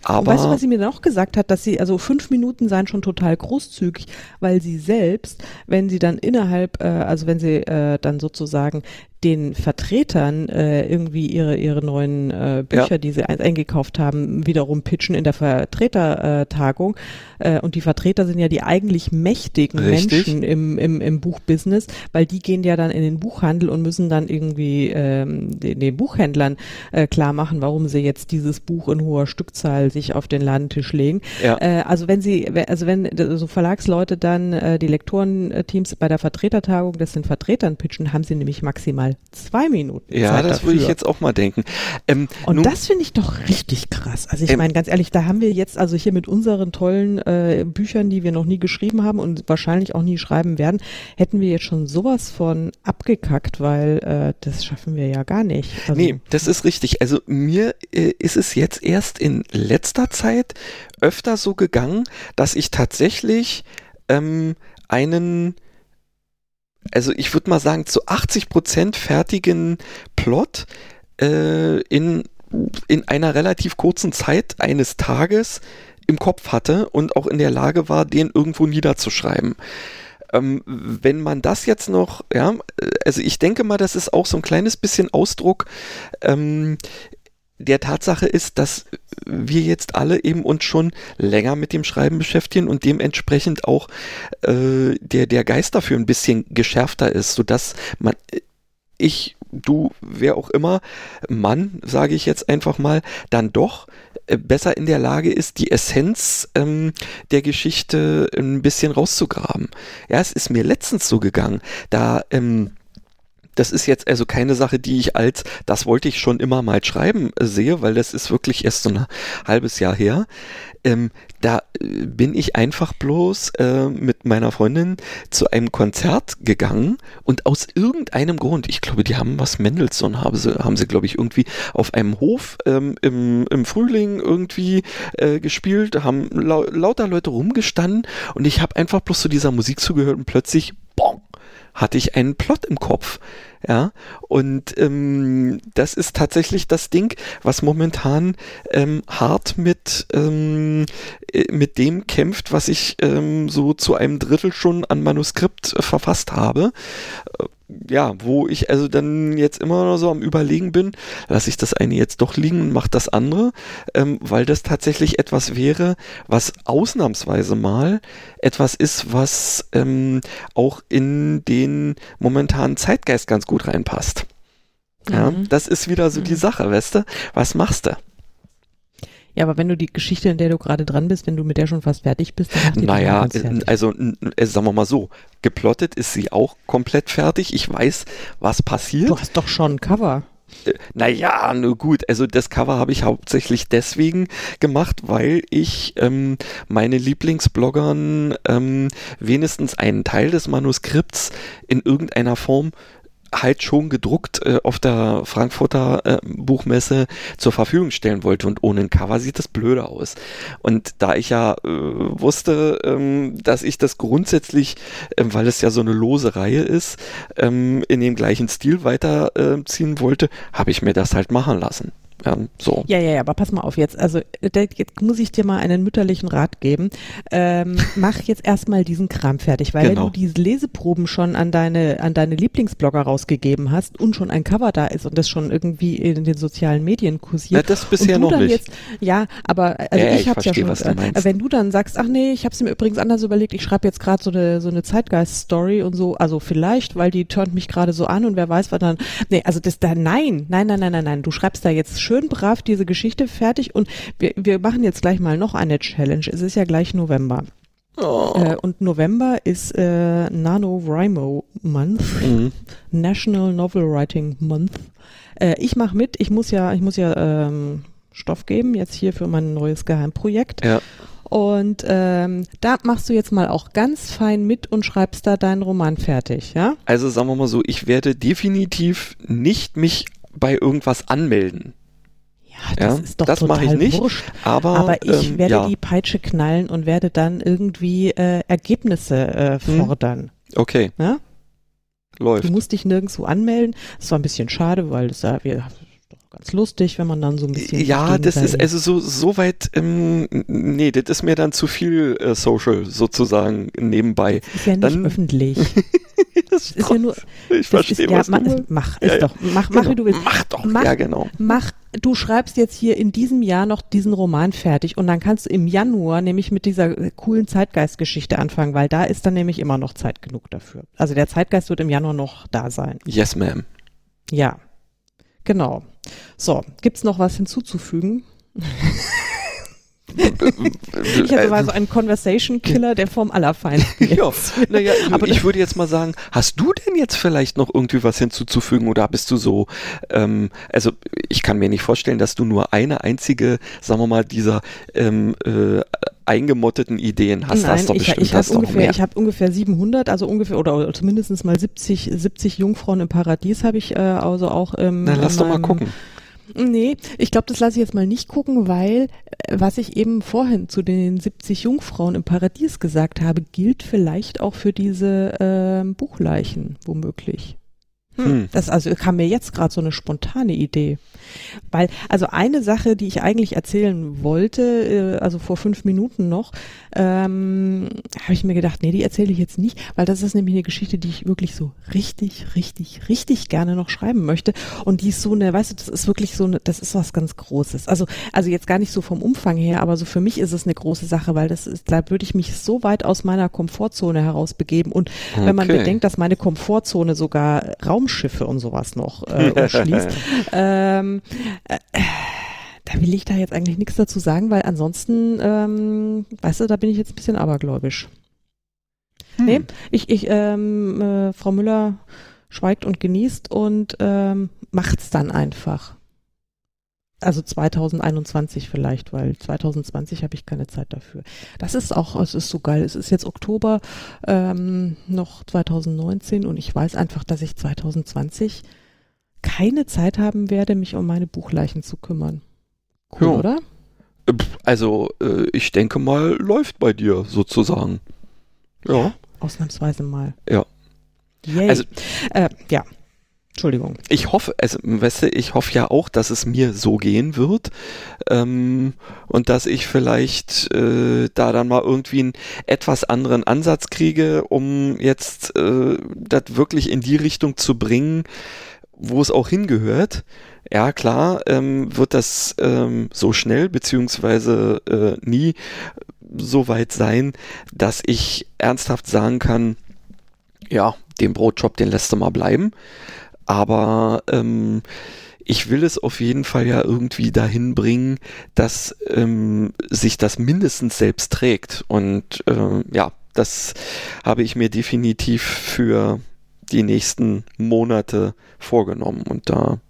B: Aber
A: weißt du, was sie mir dann auch gesagt hat, dass sie, also fünf Minuten seien schon total großzügig, weil sie selbst, wenn sie dann innerhalb, äh, also wenn sie äh, dann sozusagen den Vertretern äh, irgendwie ihre ihre neuen äh, Bücher, ja. die sie ein, eingekauft haben, wiederum pitchen in der Vertretertagung. Äh, und die Vertreter sind ja die eigentlich mächtigen Richtig. Menschen im, im, im Buchbusiness, weil die gehen ja dann in den Buchhandel und müssen dann irgendwie ähm, den, den Buchhändlern äh, klar machen, warum sie jetzt dieses Buch in hoher Stückzahl sich auf den Ladentisch legen. Ja. Äh, also wenn sie, also wenn so Verlagsleute dann äh, die Lektorenteams bei der Vertretertagung das den Vertretern pitchen, haben sie nämlich maximal mal zwei Minuten.
B: Ja, Zeit das dafür. würde ich jetzt auch mal denken.
A: Ähm, und das finde ich doch richtig krass. Also ich ähm, meine, ganz ehrlich, da haben wir jetzt also hier mit unseren tollen äh, Büchern, die wir noch nie geschrieben haben und wahrscheinlich auch nie schreiben werden, hätten wir jetzt schon sowas von abgekackt, weil äh, das schaffen wir ja gar nicht.
B: Also, nee, das ist richtig. Also mir äh, ist es jetzt erst in letzter Zeit öfter so gegangen, dass ich tatsächlich ähm, einen also ich würde mal sagen, zu 80 Prozent fertigen Plot äh, in, in einer relativ kurzen Zeit eines Tages im Kopf hatte und auch in der Lage war, den irgendwo niederzuschreiben. Ähm, wenn man das jetzt noch, ja, also ich denke mal, das ist auch so ein kleines bisschen Ausdruck ähm, der Tatsache ist, dass wir jetzt alle eben uns schon länger mit dem Schreiben beschäftigen und dementsprechend auch äh, der, der Geist dafür ein bisschen geschärfter ist, sodass man, ich, du, wer auch immer, Mann, sage ich jetzt einfach mal, dann doch äh, besser in der Lage ist, die Essenz ähm, der Geschichte ein bisschen rauszugraben. Ja, es ist mir letztens so gegangen, da ähm, das ist jetzt also keine Sache, die ich als, das wollte ich schon immer mal schreiben, äh, sehe, weil das ist wirklich erst so ein halbes Jahr her. Ähm, da äh, bin ich einfach bloß äh, mit meiner Freundin zu einem Konzert gegangen und aus irgendeinem Grund, ich glaube, die haben was Mendelssohn haben sie, haben sie glaube ich irgendwie auf einem Hof ähm, im, im Frühling irgendwie äh, gespielt, haben lau lauter Leute rumgestanden und ich habe einfach bloß zu dieser Musik zugehört und plötzlich, bong, hatte ich einen Plot im Kopf. Ja, und ähm, das ist tatsächlich das Ding, was momentan ähm, hart mit, ähm, äh, mit dem kämpft, was ich ähm, so zu einem Drittel schon an Manuskript äh, verfasst habe ja, wo ich also dann jetzt immer noch so am Überlegen bin, lasse ich das eine jetzt doch liegen und mache das andere, ähm, weil das tatsächlich etwas wäre, was ausnahmsweise mal etwas ist, was ähm, auch in den momentanen Zeitgeist ganz gut reinpasst. Ja, mhm. das ist wieder so die mhm. Sache, weißt du? Was machst du?
A: Ja, aber wenn du die Geschichte, in der du gerade dran bist, wenn du mit der schon fast fertig bist, dann
B: macht die Naja, also äh, sagen wir mal so, geplottet ist sie auch komplett fertig. Ich weiß, was passiert.
A: Du hast doch schon ein Cover.
B: Äh, naja, nur gut. Also das Cover habe ich hauptsächlich deswegen gemacht, weil ich ähm, meine Lieblingsbloggern ähm, wenigstens einen Teil des Manuskripts in irgendeiner Form halt schon gedruckt äh, auf der Frankfurter äh, Buchmesse zur Verfügung stellen wollte und ohne ein Cover sieht das blöde aus. Und da ich ja äh, wusste, ähm, dass ich das grundsätzlich, äh, weil es ja so eine lose Reihe ist, ähm, in dem gleichen Stil weiterziehen wollte, habe ich mir das halt machen lassen. Ja, so.
A: Ja, ja, ja, aber pass mal auf jetzt. Also jetzt muss ich dir mal einen mütterlichen Rat geben. Ähm, [LAUGHS] mach jetzt erstmal diesen Kram fertig, weil genau. wenn du diese Leseproben schon an deine, an deine Lieblingsblogger rausgegeben hast und schon ein Cover da ist und das schon irgendwie in den sozialen Medien kursiert.
B: Ja, das bisher noch nicht. Jetzt,
A: ja, aber also ja, ich, ich hab's ja schon. Was äh, wenn du dann sagst, ach nee, ich hab's mir übrigens anders überlegt, ich schreibe jetzt gerade so eine, so eine Zeitgeist-Story und so, also vielleicht, weil die turnt mich gerade so an und wer weiß, was dann. Nee, also das da, nein, nein, nein, nein, nein, nein. Du schreibst da jetzt schön brav diese Geschichte fertig und wir, wir machen jetzt gleich mal noch eine Challenge. Es ist ja gleich November. Oh. Äh, und November ist äh, NaNoWriMo Month, mhm. National Novel Writing Month. Äh, ich mache mit, ich muss ja, ich muss ja ähm, Stoff geben, jetzt hier für mein neues Geheimprojekt.
B: Ja.
A: Und ähm, da machst du jetzt mal auch ganz fein mit und schreibst da deinen Roman fertig, ja?
B: Also sagen wir mal so, ich werde definitiv nicht mich bei irgendwas anmelden.
A: Ja, das ja, ist doch das total ich nicht, wurscht.
B: Aber,
A: aber ich ähm, werde ja. die Peitsche knallen und werde dann irgendwie äh, Ergebnisse äh, hm. fordern.
B: Okay.
A: Ja?
B: Läuft.
A: Du musst dich nirgendwo anmelden. Das war ein bisschen schade, weil das ja, wir ganz lustig, wenn man dann so ein bisschen.
B: Ja, das ist also so, so weit, ähm, nee, das ist mir dann zu viel äh, Social sozusagen nebenbei.
A: Das ist ja nicht
B: dann,
A: öffentlich. [LAUGHS] [LAUGHS]
B: das ist, ja nur. Ich verstehe,
A: was ja, du Mach, ist ja, doch, mach, genau. mach, wie du willst.
B: Mach doch, mach, ja, genau.
A: Mach, du schreibst jetzt hier in diesem Jahr noch diesen Roman fertig und dann kannst du im Januar nämlich mit dieser coolen Zeitgeistgeschichte anfangen, weil da ist dann nämlich immer noch Zeit genug dafür. Also der Zeitgeist wird im Januar noch da sein.
B: Yes, ma'am.
A: Ja. Genau. So, gibt's noch was hinzuzufügen? Ich also war so ein Conversation Killer, der vom Allerfeinsten. [LAUGHS]
B: ja, naja, [LAUGHS] aber ich würde jetzt mal sagen, hast du denn jetzt vielleicht noch irgendwie was hinzuzufügen oder bist du so, ähm, also ich kann mir nicht vorstellen, dass du nur eine einzige, sagen wir mal, dieser ähm, äh, eingemotteten Ideen hast.
A: Nein, hast doch ich, bestimmt, ich habe ungefähr, ich habe ungefähr 700, also ungefähr oder, oder zumindest mal 70, 70 Jungfrauen im Paradies habe ich äh, also auch. Ähm,
B: Na, lass doch mal gucken.
A: Nee, ich glaube, das lasse ich jetzt mal nicht gucken, weil äh, was ich eben vorhin zu den 70 Jungfrauen im Paradies gesagt habe, gilt vielleicht auch für diese äh, Buchleichen womöglich. Hm. hm. Das also kam mir jetzt gerade so eine spontane Idee. Weil, also eine Sache, die ich eigentlich erzählen wollte, äh, also vor fünf Minuten noch, ähm, habe ich mir gedacht, nee, die erzähle ich jetzt nicht, weil das ist nämlich eine Geschichte, die ich wirklich so richtig, richtig, richtig gerne noch schreiben möchte. Und die ist so eine, weißt du, das ist wirklich so eine, das ist was ganz Großes. Also, also jetzt gar nicht so vom Umfang her, aber so für mich ist es eine große Sache, weil das ist, da würde ich mich so weit aus meiner Komfortzone heraus begeben. Und okay. wenn man bedenkt, dass meine Komfortzone sogar Raumschiffe und sowas noch äh, umschließt, [LAUGHS] ähm, äh, da will ich da jetzt eigentlich nichts dazu sagen, weil ansonsten, ähm, weißt du, da bin ich jetzt ein bisschen abergläubisch. Hm. Nee, ich, ich, ähm, äh, Frau Müller schweigt und genießt und ähm, macht's dann einfach. Also 2021 vielleicht, weil 2020 habe ich keine Zeit dafür. Das ist auch, es ist so geil. Es ist jetzt Oktober ähm, noch 2019 und ich weiß einfach, dass ich 2020 keine Zeit haben werde, mich um meine Buchleichen zu kümmern. Cool, ja. oder?
B: Äh, also, äh, ich denke mal, läuft bei dir sozusagen. Ja.
A: Ausnahmsweise mal.
B: Ja.
A: Yay. Also, äh, ja. Entschuldigung.
B: Ich hoffe, also, weißt du, ich hoffe ja auch, dass es mir so gehen wird ähm, und dass ich vielleicht äh, da dann mal irgendwie einen etwas anderen Ansatz kriege, um jetzt äh, das wirklich in die Richtung zu bringen, wo es auch hingehört. Ja, klar, ähm, wird das ähm, so schnell beziehungsweise äh, nie so weit sein, dass ich ernsthaft sagen kann, ja, den Brotjob, den lässt du mal bleiben. Aber ähm, ich will es auf jeden Fall ja irgendwie dahin bringen, dass ähm, sich das mindestens selbst trägt. Und äh, ja, das habe ich mir definitiv für die nächsten Monate vorgenommen. Und da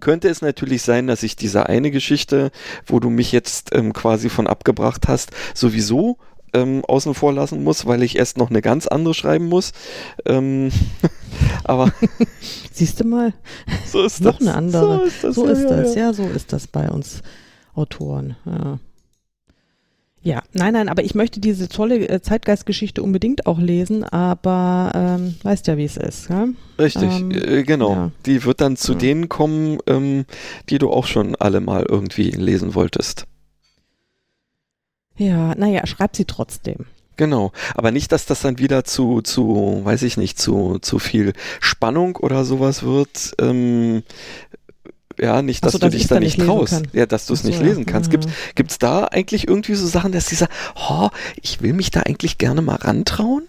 B: könnte es natürlich sein, dass ich diese eine Geschichte, wo du mich jetzt ähm, quasi von abgebracht hast, sowieso ähm, außen vor lassen muss, weil ich erst noch eine ganz andere schreiben muss. Ähm, [LAUGHS] aber [LAUGHS]
A: siehst du mal, so ist noch das. eine andere. So ist das, so ja, ist ja, das. Ja. ja, so ist das bei uns Autoren. Ja. Ja, nein, nein, aber ich möchte diese tolle äh, Zeitgeistgeschichte unbedingt auch lesen, aber ähm, weißt ja, wie es ist. Ja?
B: Richtig, ähm, äh, genau. Ja. Die wird dann zu ja. denen kommen, ähm, die du auch schon alle mal irgendwie lesen wolltest.
A: Ja, naja, schreib sie trotzdem.
B: Genau, aber nicht, dass das dann wieder zu, zu, weiß ich nicht, zu, zu viel Spannung oder sowas wird. Ähm, ja, nicht, dass so, du dich da nicht traust. Ja, dass du es so, nicht lesen kannst. Ja. Gibt es da eigentlich irgendwie so Sachen, dass dieser, oh, ich will mich da eigentlich gerne mal rantrauen?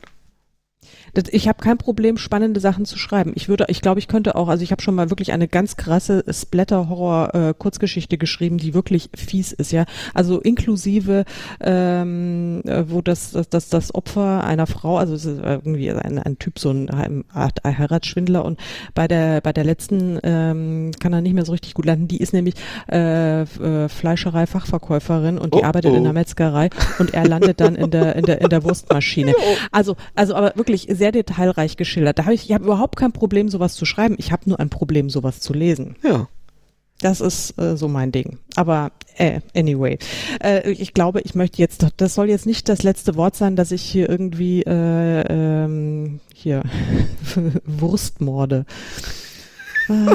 A: Ich habe kein Problem, spannende Sachen zu schreiben. Ich würde, ich glaube, ich könnte auch, also ich habe schon mal wirklich eine ganz krasse Splatter-Horror-Kurzgeschichte äh, geschrieben, die wirklich fies ist, ja. Also inklusive, ähm, äh, wo das, das, das, das Opfer einer Frau, also es ist irgendwie ein, ein Typ, so ein Art Heiratsschwindler und bei der, bei der letzten ähm, kann er nicht mehr so richtig gut landen. Die ist nämlich äh, äh, Fleischerei-Fachverkäuferin und die oh, arbeitet oh. in der Metzgerei und er landet dann in der, in der, in der [LAUGHS] Wurstmaschine. Also, also aber wirklich sehr sehr detailreich geschildert. Da habe ich, ich habe überhaupt kein Problem, sowas zu schreiben. Ich habe nur ein Problem, sowas zu lesen.
B: Ja.
A: Das ist äh, so mein Ding. Aber äh, anyway, äh, ich glaube, ich möchte jetzt, das soll jetzt nicht das letzte Wort sein, dass ich hier irgendwie äh, ähm, hier [LAUGHS] Wurstmorde. [LAUGHS] das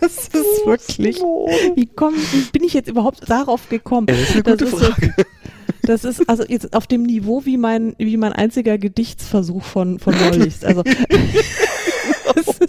A: ist wirklich. Wie, komm, wie bin ich jetzt überhaupt darauf gekommen?
B: das ist eine gute das Frage.
A: So, das ist also jetzt auf dem Niveau wie mein, wie mein einziger Gedichtsversuch von, von [LAUGHS] neulich. Also, [LAUGHS] [LAUGHS] ist,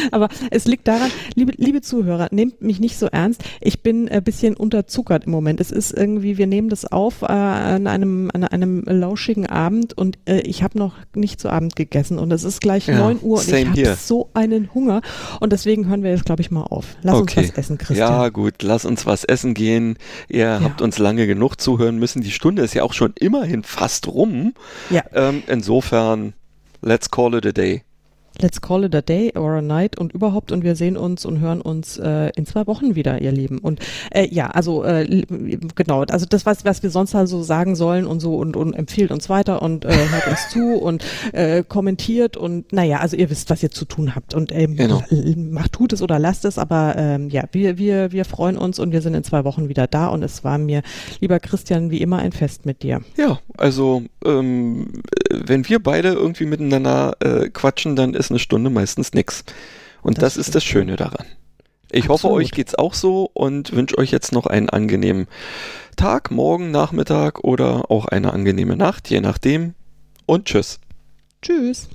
A: [LAUGHS] Aber es liegt daran, liebe, liebe Zuhörer, nehmt mich nicht so ernst. Ich bin ein bisschen unterzuckert im Moment. Es ist irgendwie, wir nehmen das auf äh, an einem an einem lauschigen Abend und äh, ich habe noch nicht zu Abend gegessen und es ist gleich neun ja, Uhr und ich habe so einen Hunger und deswegen hören wir jetzt glaube ich mal auf. Lass okay. uns was essen, Christian.
B: Ja gut, lass uns was essen gehen. Ihr ja. habt uns lange genug zuhören müssen. Die Stunde ist ja auch schon immerhin fast rum. Ja. Ähm, insofern, let's call it a day.
A: Let's call it a day or a night und überhaupt und wir sehen uns und hören uns äh, in zwei Wochen wieder, ihr Lieben. Und äh, ja, also äh, genau, also das, was, was wir sonst also sagen sollen und so und, und empfiehlt uns weiter und äh, hört uns zu und äh, kommentiert und naja, also ihr wisst, was ihr zu tun habt und ähm, genau. macht, tut es oder lasst es, aber ähm, ja, wir, wir, wir freuen uns und wir sind in zwei Wochen wieder da und es war mir, lieber Christian, wie immer ein Fest mit dir.
B: Ja, also ähm, wenn wir beide irgendwie miteinander äh, quatschen, dann ist eine Stunde meistens nix. Und das, das ist das Schöne daran. Ich Absolut. hoffe, euch geht's auch so und wünsche euch jetzt noch einen angenehmen Tag, morgen, Nachmittag oder auch eine angenehme Nacht, je nachdem. Und tschüss.
A: Tschüss.